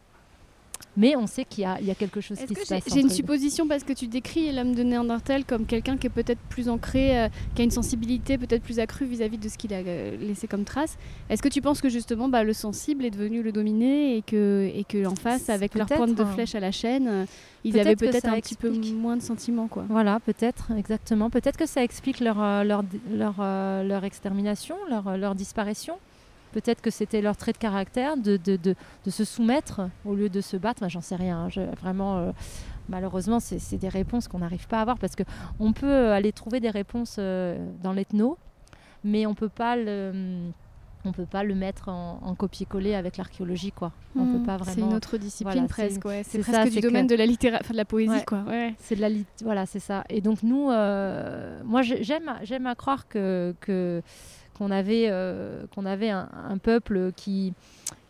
Mais on sait qu'il y a, il y a quelque chose qui que se j'ai passe. j'ai une eux. supposition parce que tu décris l'homme de Néandertal comme quelqu'un qui est peut-être plus ancré, euh, qui a une sensibilité peut-être plus accrue vis-à-vis de ce qu'il a euh, laissé comme trace. Est-ce que tu penses que justement bah, le sensible est devenu le dominé et que, et que en face, avec leur pointe de hein. flèche à la chaîne, euh, ils avaient peut-être un petit peu moins de sentiments quoi. Voilà, peut-être, exactement. Peut-être que ça explique leur, leur, leur, leur extermination, leur, leur disparition. Peut-être que c'était leur trait de caractère de, de, de, de se soumettre au lieu de se battre. J'en sais rien. hein. Je- vraiment, euh, malheureusement, c'est des réponses qu'on n'arrive pas à avoir parce qu'on peut aller trouver des réponses euh, dans l'ethno, mais on peut pas le. On peut pas le mettre en, en copier-coller avec l'archéologie, quoi. On Hmm, peut pas C'est vraiment. une autre discipline Voilà, presque. ouais. C'est presque ça, du domaine que- de la littérature, de la poésie Ouais. quoi. Ouais. C'est de la lit- voilà, c'est ça. Et donc nous, euh, moi j'ai- j'aime j'aime à croire que que- qu'on avait euh, qu'on avait un, un peuple qui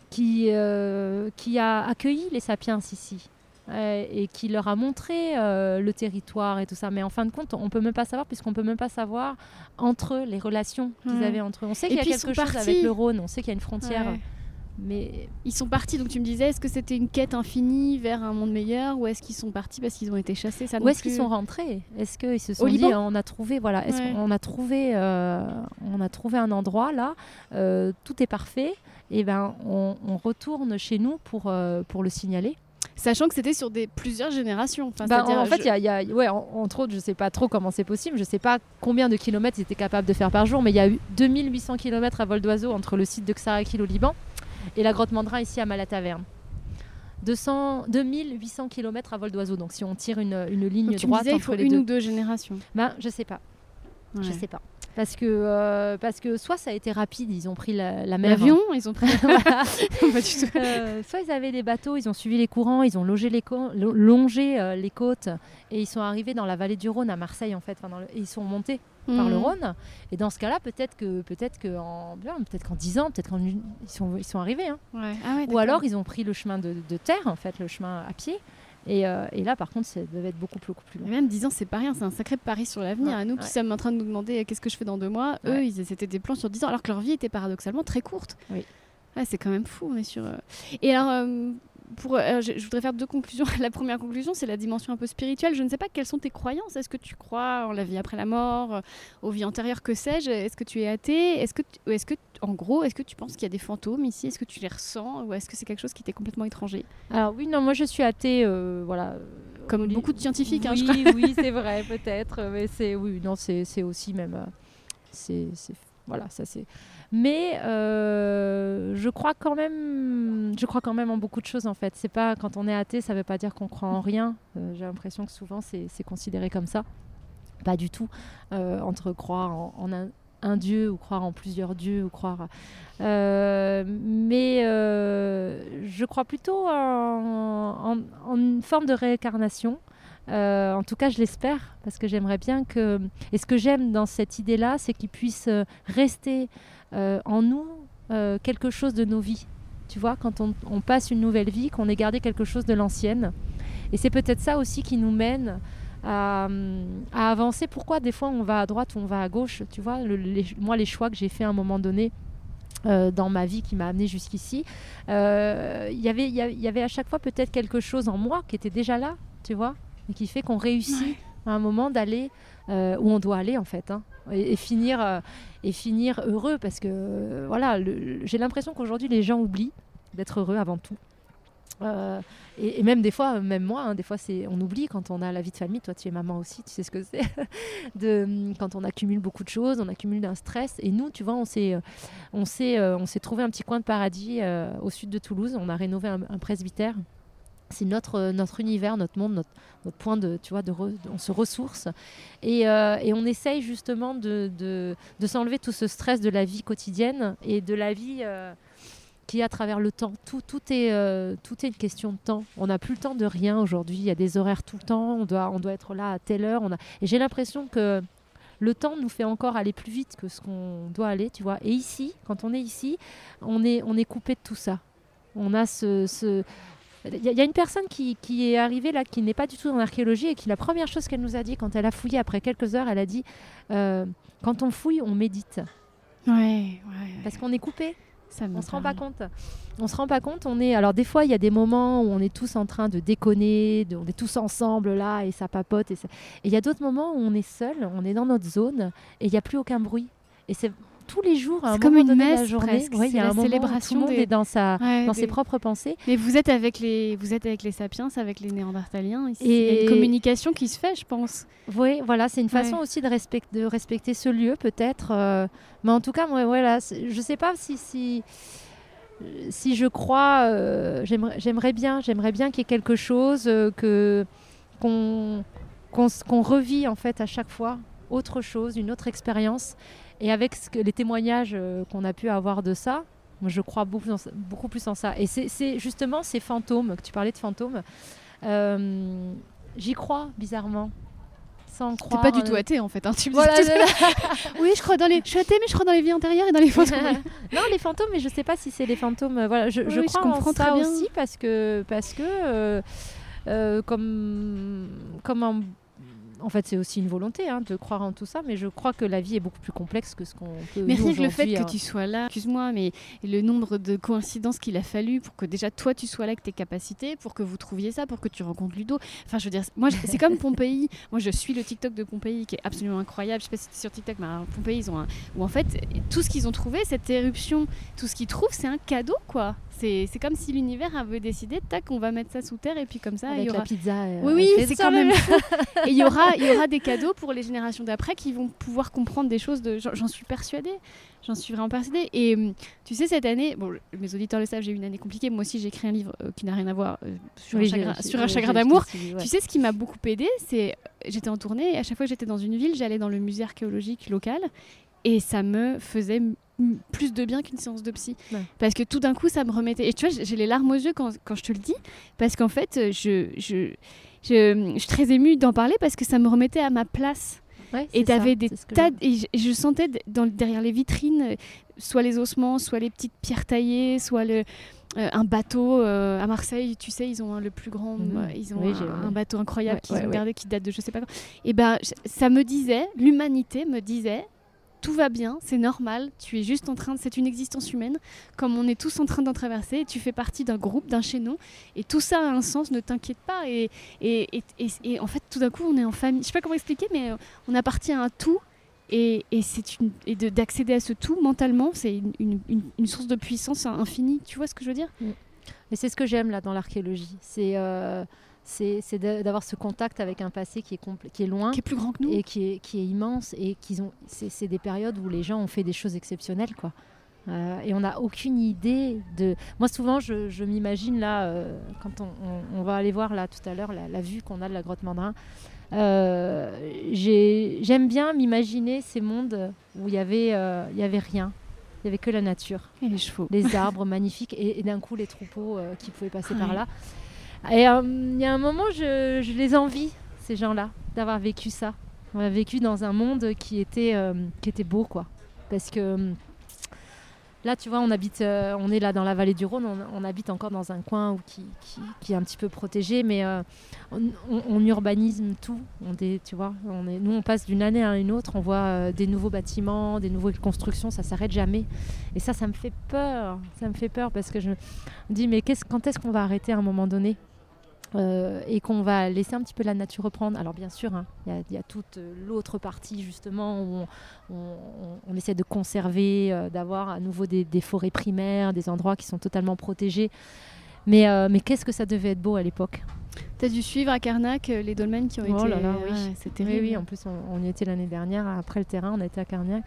qui euh, qui a accueilli les sapiens ici. euh, et qui leur a montré euh, le territoire et tout ça. Mais en fin de compte, on peut même pas savoir, puisqu'on peut même pas savoir entre eux les relations qu'ils avaient entre eux. On sait qu'il y a quelque chose partis. avec le Rhône, on sait qu'il y a une frontière, Ouais. Mais Ils sont partis, donc tu me disais, est-ce que c'était une quête infinie vers un monde meilleur ou est-ce qu'ils sont partis parce qu'ils ont été chassés ça Où est-ce qu'ils sont rentrés? Est-ce qu'ils se sont Au dit Liban on a trouvé voilà est-ce Ouais. qu'on a trouvé euh, on a trouvé un endroit là euh, tout est parfait et ben on, on retourne chez nous pour euh, pour le signaler. Sachant que c'était sur des plusieurs générations. Enfin, Ben, en fait je- y a, il y a- ouais en- entre autres je sais pas trop comment c'est possible je sais pas combien de kilomètres ils étaient capables de faire par jour mais il y a eu 2800 kilomètres à vol d'oiseau entre le site de Xarakil au Liban et la grotte Mandrin ici à Malataverne. 200, 2800 km à vol d'oiseau. Donc si on tire une, une ligne donc tu me droite disais, il entre faut les une deux, ou deux générations. ben, je sais pas. Je Ouais. sais pas. Parce que, euh, parce que soit ça a été rapide, ils ont pris la, la mer. L'avion, ils ont pris. Voilà. Euh, soit ils avaient des bateaux, ils ont suivi les courants, ils ont logé les longé euh, les côtes et ils sont arrivés dans la vallée du Rhône à Marseille en fait. Enfin, dans le- et ils sont montés par le Mhm. Rhône. Et dans ce cas-là, peut-être que peut-être que en peut-être qu'en 10 ans, peut-être qu'en ils sont ils sont arrivés. hein. Ouais. Ah ouais, Ou alors ils ont pris le chemin de, de terre en fait, le chemin à pied. Et, euh, et là par contre, ça devait être beaucoup plus, beaucoup plus long. Même 10 ans, c'est pas rien, c'est un sacré pari sur l'avenir. Ouais, à nous qui sommes en train de nous demander euh, qu'est-ce que je fais dans deux mois, eux, ils c'était des plans sur 10 ans, alors que leur vie était paradoxalement très courte. Oui. C'est quand même fou, on est sur. euh. Et alors, pour, euh, je, je voudrais faire deux conclusions. La première conclusion, c'est la dimension un peu spirituelle. Je ne sais pas quelles sont tes croyances. Est-ce que tu crois en la vie après la mort, euh, aux vies antérieures, que sais-je? Est-ce que tu es athée? Est-ce que, tu- est-ce que, en gros, est-ce que tu penses qu'il y a des fantômes ici? Est-ce que tu les ressens? Ou est-ce que c'est quelque chose qui t'est complètement étranger? Alors oui, non, moi je suis athée, euh, voilà. Comme beaucoup de scientifiques, hein, je oui, oui, c'est vrai, peut-être, mais c'est oui, non, c'est c'est aussi même, c'est c'est- voilà, ça c'est. Mais euh, je crois quand même, je crois quand même en beaucoup de choses en fait. C'est pas quand on est athée, ça veut pas dire qu'on croit en rien. Euh, J'ai l'impression que souvent c'est considéré comme ça. Pas du tout. Euh, entre croire en, un, dieu ou croire en plusieurs dieux ou croire. Mais je crois plutôt en, en- en une forme de réincarnation. Euh, en tout cas, je l'espère parce que j'aimerais bien que. Et ce que j'aime dans cette idée-là, c'est qu'il puisse euh, rester euh, en nous quelque chose de nos vies. Tu vois, quand on, passe une nouvelle vie, qu'on ait gardé quelque chose de l'ancienne. Et c'est peut-être ça aussi qui nous mène à, avancer. Pourquoi des fois on va à droite ou on va à gauche Tu vois, moi, les choix que j'ai fait à un moment donné, dans ma vie qui m'a amené jusqu'ici. Il y avait à chaque fois peut-être quelque chose en moi qui était déjà là, tu vois, et qui fait qu'on réussit à un moment d'aller euh, où on doit aller en fait, hein, et, et finir euh, et finir heureux parce que euh, voilà, j'ai l'impression qu'aujourd'hui les gens oublient d'être heureux avant tout. Euh, et, même des fois, même moi, hein, des fois, c'est, on oublie quand on a la vie de famille. Toi, tu es maman aussi, tu sais ce que c'est. de, quand on accumule beaucoup de choses, on accumule un stress. Et nous, tu vois, on s'est, on s'est, on s'est trouvé un petit coin de paradis au sud de Toulouse. On a rénové un, presbytère c'est notre, notre univers, notre monde, notre, point de, tu vois, de on se ressource. Et, et on essaye justement de, de, de, s'enlever tout ce stress de la vie quotidienne et de la vie qui à travers le temps. Tout, tout, est, euh, tout est une question de temps. On n'a plus le temps de rien aujourd'hui. Il y a des horaires tout le temps. On doit, on doit être là à telle heure. On a... Et j'ai l'impression que le temps nous fait encore aller plus vite que ce qu'on doit aller, tu vois. Et ici, quand on est ici, on est, on est coupé de tout ça. On a ce... Il y, a une personne qui, qui est arrivée là, qui n'est pas du tout dans l'archéologie et qui, la première chose qu'elle nous a dit quand elle a fouillé après quelques heures, elle a dit euh, Quand on fouille, on médite. Ouais, ouais, Parce qu'on est coupé on se rend pas compte. On se rend pas compte. On est alors des fois il y a des moments où on est tous en train de déconner, on est tous ensemble là et ça papote et il y a d'autres moments où on est seul, on est dans notre zone et il n'y a plus aucun bruit. Et c'est tous les jours, un comme une messe, la journée, il y a une célébration tout le monde est dans, sa, dans ses propres pensées. Mais vous êtes avec les, vous êtes avec les sapiens, avec les néandertaliens. Ici. Et il y a une communication qui se fait, je pense. Oui, voilà, c'est une façon aussi de, respect, de respecter ce lieu, peut-être. Euh, mais en tout cas, moi, voilà, je sais pas si, si si je crois, euh, j'aimerais bien, j'aimerais bien qu'il y ait quelque chose euh, que qu'on qu'on revit en fait à chaque fois, autre chose, une autre expérience. Et avec ce que, les témoignages euh, qu'on a pu avoir de ça, je crois beaucoup, beaucoup plus en ça. Et c'est justement ces fantômes, que tu parlais de fantômes, j'y crois bizarrement sans croire. T'es pas du tout euh, athée en fait. Hein, tu oui, je crois dans les. Je suis athée, mais je crois dans les vies antérieures et dans les fantômes. non, les fantômes, mais je sais pas si c'est les fantômes. Euh, voilà, je, je crois je comprends en ça aussi parce que parce que euh, comme comme un en fait, c'est aussi une volonté hein, de croire en tout ça, mais je crois que la vie est beaucoup plus complexe que ce qu'on peut. Mais rien que le fait que hein. tu sois là, excuse-moi, mais le nombre de coïncidences qu'il a fallu pour que déjà toi tu sois là avec tes capacités, pour que vous trouviez ça, pour que tu rencontres Ludo. Enfin, je veux dire, moi, c'est comme Pompéi. Moi, je suis le TikTok de Pompéi qui est absolument incroyable. Je sais pas si c'est sur TikTok, mais Pompéi, ils ont un. Où en fait, tout ce qu'ils ont trouvé, cette éruption, tout ce qu'ils trouvent, c'est un cadeau, quoi. C'est comme si l'univers avait décidé, tac, on va mettre ça sous terre et puis comme ça, il y aura la pizza. Euh, oui, oui, c'est quand même. et il y aura, il y aura des cadeaux pour les générations d'après qui vont pouvoir comprendre des choses. De, j'en suis persuadée. J'en suis vraiment persuadée. Et hum, tu sais, cette année, bon, mes auditeurs le savent, j'ai eu une année compliquée. Moi aussi, j'ai écrit un livre euh, qui n'a rien à voir euh, sur, un chagrin, sur un chagrin d'amour. Tu sais, ce qui m'a beaucoup aidé, c'est j'étais en tournée et à chaque fois que j'étais dans une ville, j'allais dans le musée archéologique local et ça me faisait plus de bien qu'une séance de psy. Parce que tout d'un coup, ça me remettait. Et tu vois, j'ai les larmes aux yeux quand, quand je te le dis. Parce qu'en fait, je, je, je, suis très émue d'en parler parce que ça me remettait à ma place. et t'avais des tas. Et je, sentais dans, derrière les vitrines, soit les ossements, soit les petites pierres taillées, soit le. Euh, un bateau euh, à Marseille, tu sais, ils ont le plus grand, mhm. euh, ils ont un, bateau incroyable qui, qui date de je sais pas quand. Et ben, ça me disait, l'humanité me disait, tout va bien, c'est normal, tu es juste en train, de... c'est une existence humaine, comme on est tous en train d'en traverser, et tu fais partie d'un groupe, d'un chaînon, et tout ça a un sens, ne t'inquiète pas, et, et, et, en fait tout d'un coup on est en famille, je sais pas comment expliquer, mais euh, on appartient à un tout, et, et d'accéder à ce tout mentalement, c'est une, une, source de puissance infinie, tu vois ce que je veux dire? Mm. Et c'est ce que j'aime là dans l'archéologie, c'est... Euh, c'est d'avoir ce contact avec un passé qui est, qui est loin. Qui est plus grand que nous. Et qui est, qui est immense. Et qu'ils ont, c'est des périodes où les gens ont fait des choses exceptionnelles. Quoi. Euh, et on n'a aucune idée de. Moi, souvent, je, je m'imagine là, euh, quand on, on, va aller voir là tout à l'heure la, vue qu'on a de la grotte Mandrin. Euh, J'aime bien m'imaginer ces mondes où il y avait, il y avait rien. Il n'y avait que la nature. Et les chevaux. Les arbres magnifiques. Et, d'un coup, les troupeaux qui pouvaient passer par là. Et euh, il y a un moment, je, les envie, ces gens-là, d'avoir vécu ça. On a vécu dans un monde qui était, euh, qui était beau, quoi. Parce que euh, là, tu vois, on habite, on est là dans la vallée du Rhône, on, habite encore dans un coin qui, est un petit peu protégé, mais on, urbanise tout. Nous, on passe d'une année à une autre, on voit des nouveaux bâtiments, des nouvelles constructions, ça s'arrête jamais. Et ça, ça me fait peur. Ça me fait peur parce que je me dis, mais quand est-ce qu'on va arrêter à un moment donné? Euh, et qu'on va laisser un petit peu la nature reprendre. Alors bien sûr, hein, il y, a toute l'autre partie justement où on, essaie de conserver, euh, d'avoir à nouveau des, forêts primaires, des endroits qui sont totalement protégés. Euh, mais qu'est-ce que ça devait être beau à l'époque? T'as dû suivre à Carnac euh, les dolmens qui ont Oh été. là là, oui. Ouais, c'est Oui, terrible. oui, en plus on, on y était l'année dernière, après le terrain, on était à Carnac.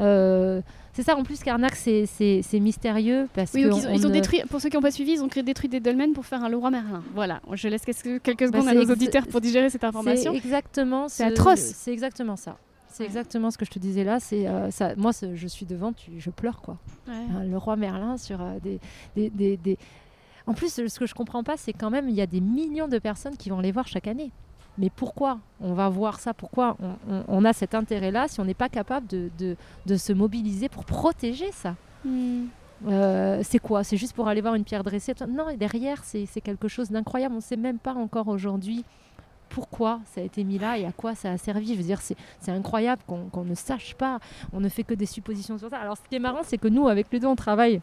Euh, c'est ça, en plus Carnac c'est- c'est c'est mystérieux parce Oui, que donc ils, ont, on ils ont ne- détruit, pour ceux qui n'ont pas suivi, ils ont créé détruit des dolmens pour faire un Leroy Merlin. Voilà, je laisse quelques, quelques Bah, secondes à nos ex- auditeurs pour digérer cette information. C'est exactement. C'est ce- atroce. C'est exactement ça. C'est exactement ce que je te disais là. C'est euh, ça. Moi, je suis devant, tu, je pleure quoi. Ouais. Hein, le roi Merlin sur euh, des, des, des- des- En plus, ce que je comprends pas, c'est quand même il y a des millions de personnes qui vont les voir chaque année. Mais pourquoi on va voir ça? Pourquoi on, on- on a cet intérêt-là si on n'est pas capable de, de- de se mobiliser pour protéger ça? Hmm. Euh, c'est quoi? C'est juste pour aller voir une pierre dressée? Non, et derrière, c'est quelque chose d'incroyable. On ne sait même pas encore aujourd'hui pourquoi ça a été mis là et à quoi ça a servi. Je veux dire, c'est incroyable qu'on qu'on ne sache pas. On ne fait que des suppositions sur ça. Alors, ce qui est marrant, c'est que nous, avec Ludo, on travaille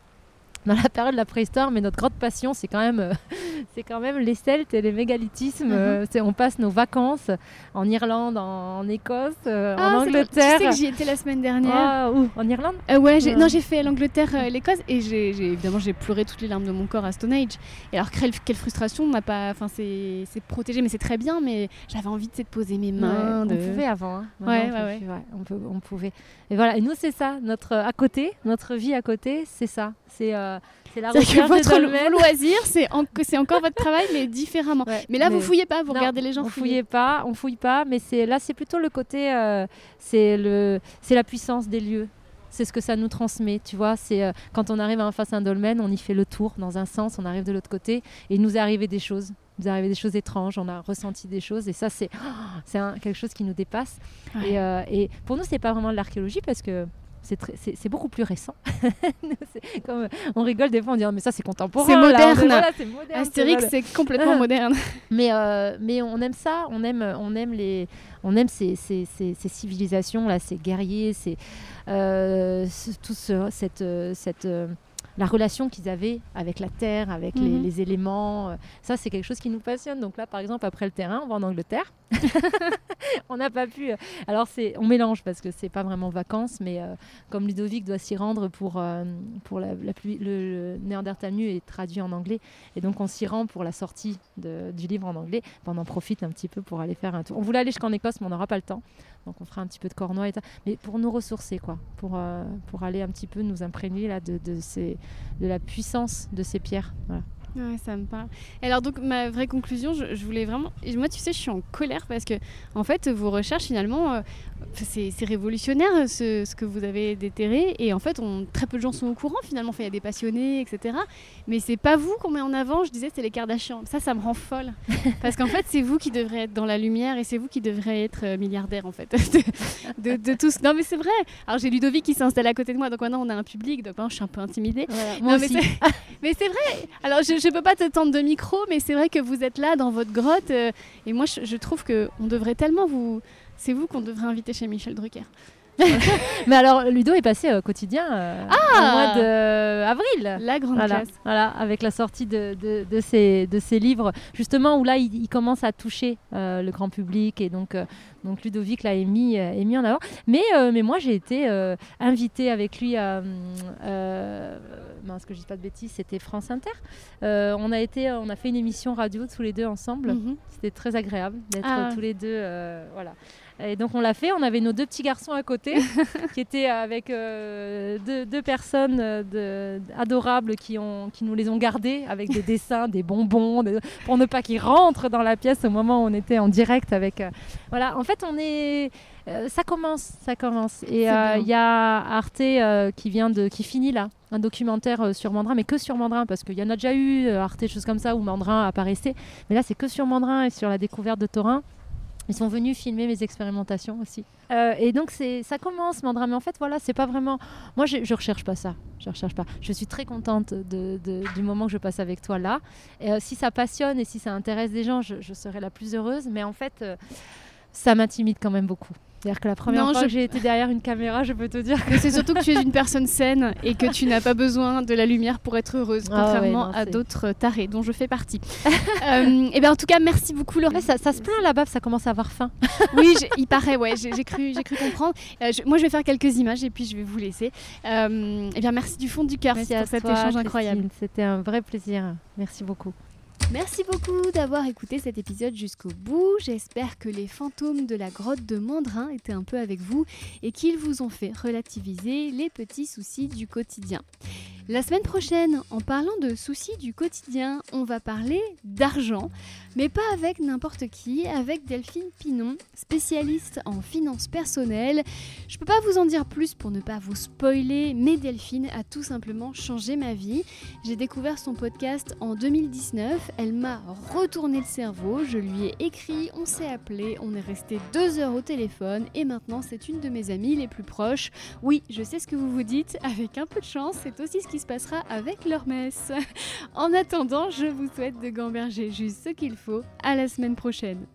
dans la période de la préhistoire, mais notre grande passion, c'est quand même, euh, c'est quand même les Celtes et les mégalithismes. Mhm. Euh, on passe nos vacances en Irlande, en, en Écosse, euh, Ah, en Angleterre. Tu sais que j'y étais la semaine dernière. Ah, où? En Irlande? Ouais, non, j'ai fait l'Angleterre, l'Écosse, et j'ai, évidemment j'ai pleuré toutes les larmes de mon corps à Stone Age. Et alors quelle, quelle frustration, on n'a pas, enfin c'est, protégé, mais c'est très bien, mais j'avais envie de, poser mes mains. Ouais, de- On pouvait avant. hein. Ouais, on ouais, plus, on, peut- on pouvait. Et voilà. Et nous, c'est ça. Notre à côté, notre vie à côté, c'est ça. C'est euh, la que recherche des votre loisirs, c'est, en- que c'est encore votre travail, mais différemment. Ouais, Mais là, vous mais- fouillez pas, vous Non, regardez les gens on fouiller. pas, on fouille pas, mais c'est là, c'est plutôt le côté, euh, c'est le, c'est la puissance des lieux. C'est ce que ça nous transmet, tu vois. C'est euh, quand on arrive en face à un dolmen, on y fait le tour dans un sens, on arrive de l'autre côté, et il nous est arrivé des choses. Il nous est arrivé des choses étranges, on a ressenti des choses, et ça, c'est, un- quelque chose qui nous dépasse. Ouais. Et, euh, et pour nous, c'est pas vraiment de l'archéologie parce que c'est beaucoup plus récent. Comme, on rigole des fois en disant mais ça c'est contemporain. C'est là. On moderne. voilà, c'est moderne, Astérix, c'est complètement moderne. mais, euh, mais on aime ça, on aime, on aime, les, on aime ces, ces, ces- ces civilisations, là, ces guerriers, ces, euh, tout ce- cette, cette, euh, la relation qu'ils avaient avec la terre, avec les, Mhm. les éléments. euh, Ça, c'est quelque chose qui nous passionne. Donc là, par exemple, après le terrain, on va en Angleterre. on n'a pas pu. euh, Alors, c'est, on mélange parce que c'est pas vraiment vacances, mais euh, comme Ludovic doit s'y rendre pour, euh, pour la, la pluie- le, le Néandertal nu est traduit en anglais, et donc on s'y rend pour la sortie de- du livre en anglais. Ben, on en profite un petit peu pour aller faire un tour. On voulait aller jusqu'en Écosse, mais on n'aura pas le temps. Donc on fera un petit peu de ça. mais pour nous ressourcer, quoi, pour, euh, pour aller un petit peu nous imprégner là, de, la puissance de ces pierres. Ouais, ça me parle. Alors donc ma vraie conclusion, je, je voulais vraiment, moi tu sais, je suis en colère parce que en fait vos recherches finalement, euh, c'est révolutionnaire euh, ce, ce que vous avez déterré et en fait on, très peu de gens sont au courant finalement. Enfin, il y a des passionnés, etc. Mais c'est pas vous qu'on met en avant. Je disais c'est les Kardashians. Ça, ça me rend folle parce qu'en fait c'est vous qui devrez être dans la lumière et c'est vous qui devrez être euh, milliardaire en fait de, de, de tous. Non mais c'est vrai. Alors j'ai Ludovic qui s'installe à côté de moi, donc maintenant on a un public, donc maintenant je suis un peu intimidée. Moi Non, Mais c'est vrai. Alors, je ne peux pas te tendre de micro, mais c'est vrai que vous êtes là dans votre grotte. euh, et moi, je, je trouve que on devrait tellement vous. C'est vous qu'on devrait inviter chez Michel Drucker. Mais alors, Ludo est passé au quotidien euh, au mois d'avril. La grande Voilà, classe. voilà, avec la sortie de, de, de ces, de ces livres, justement, où là, il, il commence à toucher euh, le grand public. Et donc, euh, donc Ludovic l'a mis, euh, est mis en avant. Mais, euh, mais moi, j'ai été euh, invitée avec lui à. Euh, mince, que je dis pas de bêtises, c'était France Inter. Euh, on, a été, on a fait une émission radio tous les deux ensemble. Mhm. C'était très agréable d'être Ah. tous les deux. euh, voilà. Et donc on l'a fait. On avait nos deux petits garçons à côté, qui étaient avec euh, deux, deux personnes euh, de- adorables qui, ont, qui nous les ont gardés avec des dessins, des bonbons, des- pour ne pas qu'ils rentrent dans la pièce au moment où on était en direct avec. euh, voilà. En fait, on est. euh, ça commence, ça commence. Et euh, il y a Arte euh, qui vient de, qui finit là, un documentaire sur Mandrin, mais que sur Mandrin, parce qu'il y en a déjà eu Arte, choses comme ça où Mandrin apparaissait, mais là c'est que sur Mandrin et sur la découverte de Thorin. Ils sont venus filmer mes expérimentations aussi. Euh, et donc c'est, ça commence Mandrin, mais en fait voilà, c'est pas vraiment. Moi je, je recherche pas ça. Je recherche pas. Je suis très contente du moment que je passe avec toi là. Et, euh, si ça passionne et si ça intéresse des gens, je, je serai la plus heureuse. Mais en fait, euh, ça m'intimide quand même beaucoup. C'est-à-dire que la première Non, fois je- que j'ai été derrière une caméra, je peux te dire que c'est surtout que tu es une personne saine et que tu n'as pas besoin de la lumière pour être heureuse, Ah ouais, contrairement non, à d'autres tarés dont je fais partie. et bien en tout cas, merci beaucoup Laure. Ouais, ça, ça se plaint là-bas, ça commence à avoir faim. Oui, il paraît, ouais, j'ai cru, comprendre. Euh, je- moi, je vais faire quelques images et puis je vais vous laisser. Euh, et bien, merci du fond du cœur pour à cet toi, échange incroyable. C'était un vrai plaisir. Merci beaucoup. Merci beaucoup d'avoir écouté cet épisode jusqu'au bout. J'espère que les fantômes de la grotte de Mandrin étaient un peu avec vous et qu'ils vous ont fait relativiser les petits soucis du quotidien. La semaine prochaine, en parlant de soucis du quotidien, on va parler d'argent, mais pas avec n'importe qui, avec Delphine Pinon, spécialiste en finances personnelles. Je peux pas vous en dire plus pour ne pas vous spoiler, mais Delphine a tout simplement changé ma vie. J'ai découvert son podcast en 2019. Elle m'a retourné le cerveau. Je lui ai écrit, on s'est appelé, on est resté deux heures au téléphone et maintenant c'est une de mes amies les plus proches. Oui, je sais ce que vous vous dites. Avec un peu de chance, c'est aussi ce qui se passera avec leur messe. En attendant, je vous souhaite de gamberger juste ce qu'il faut. À la semaine prochaine.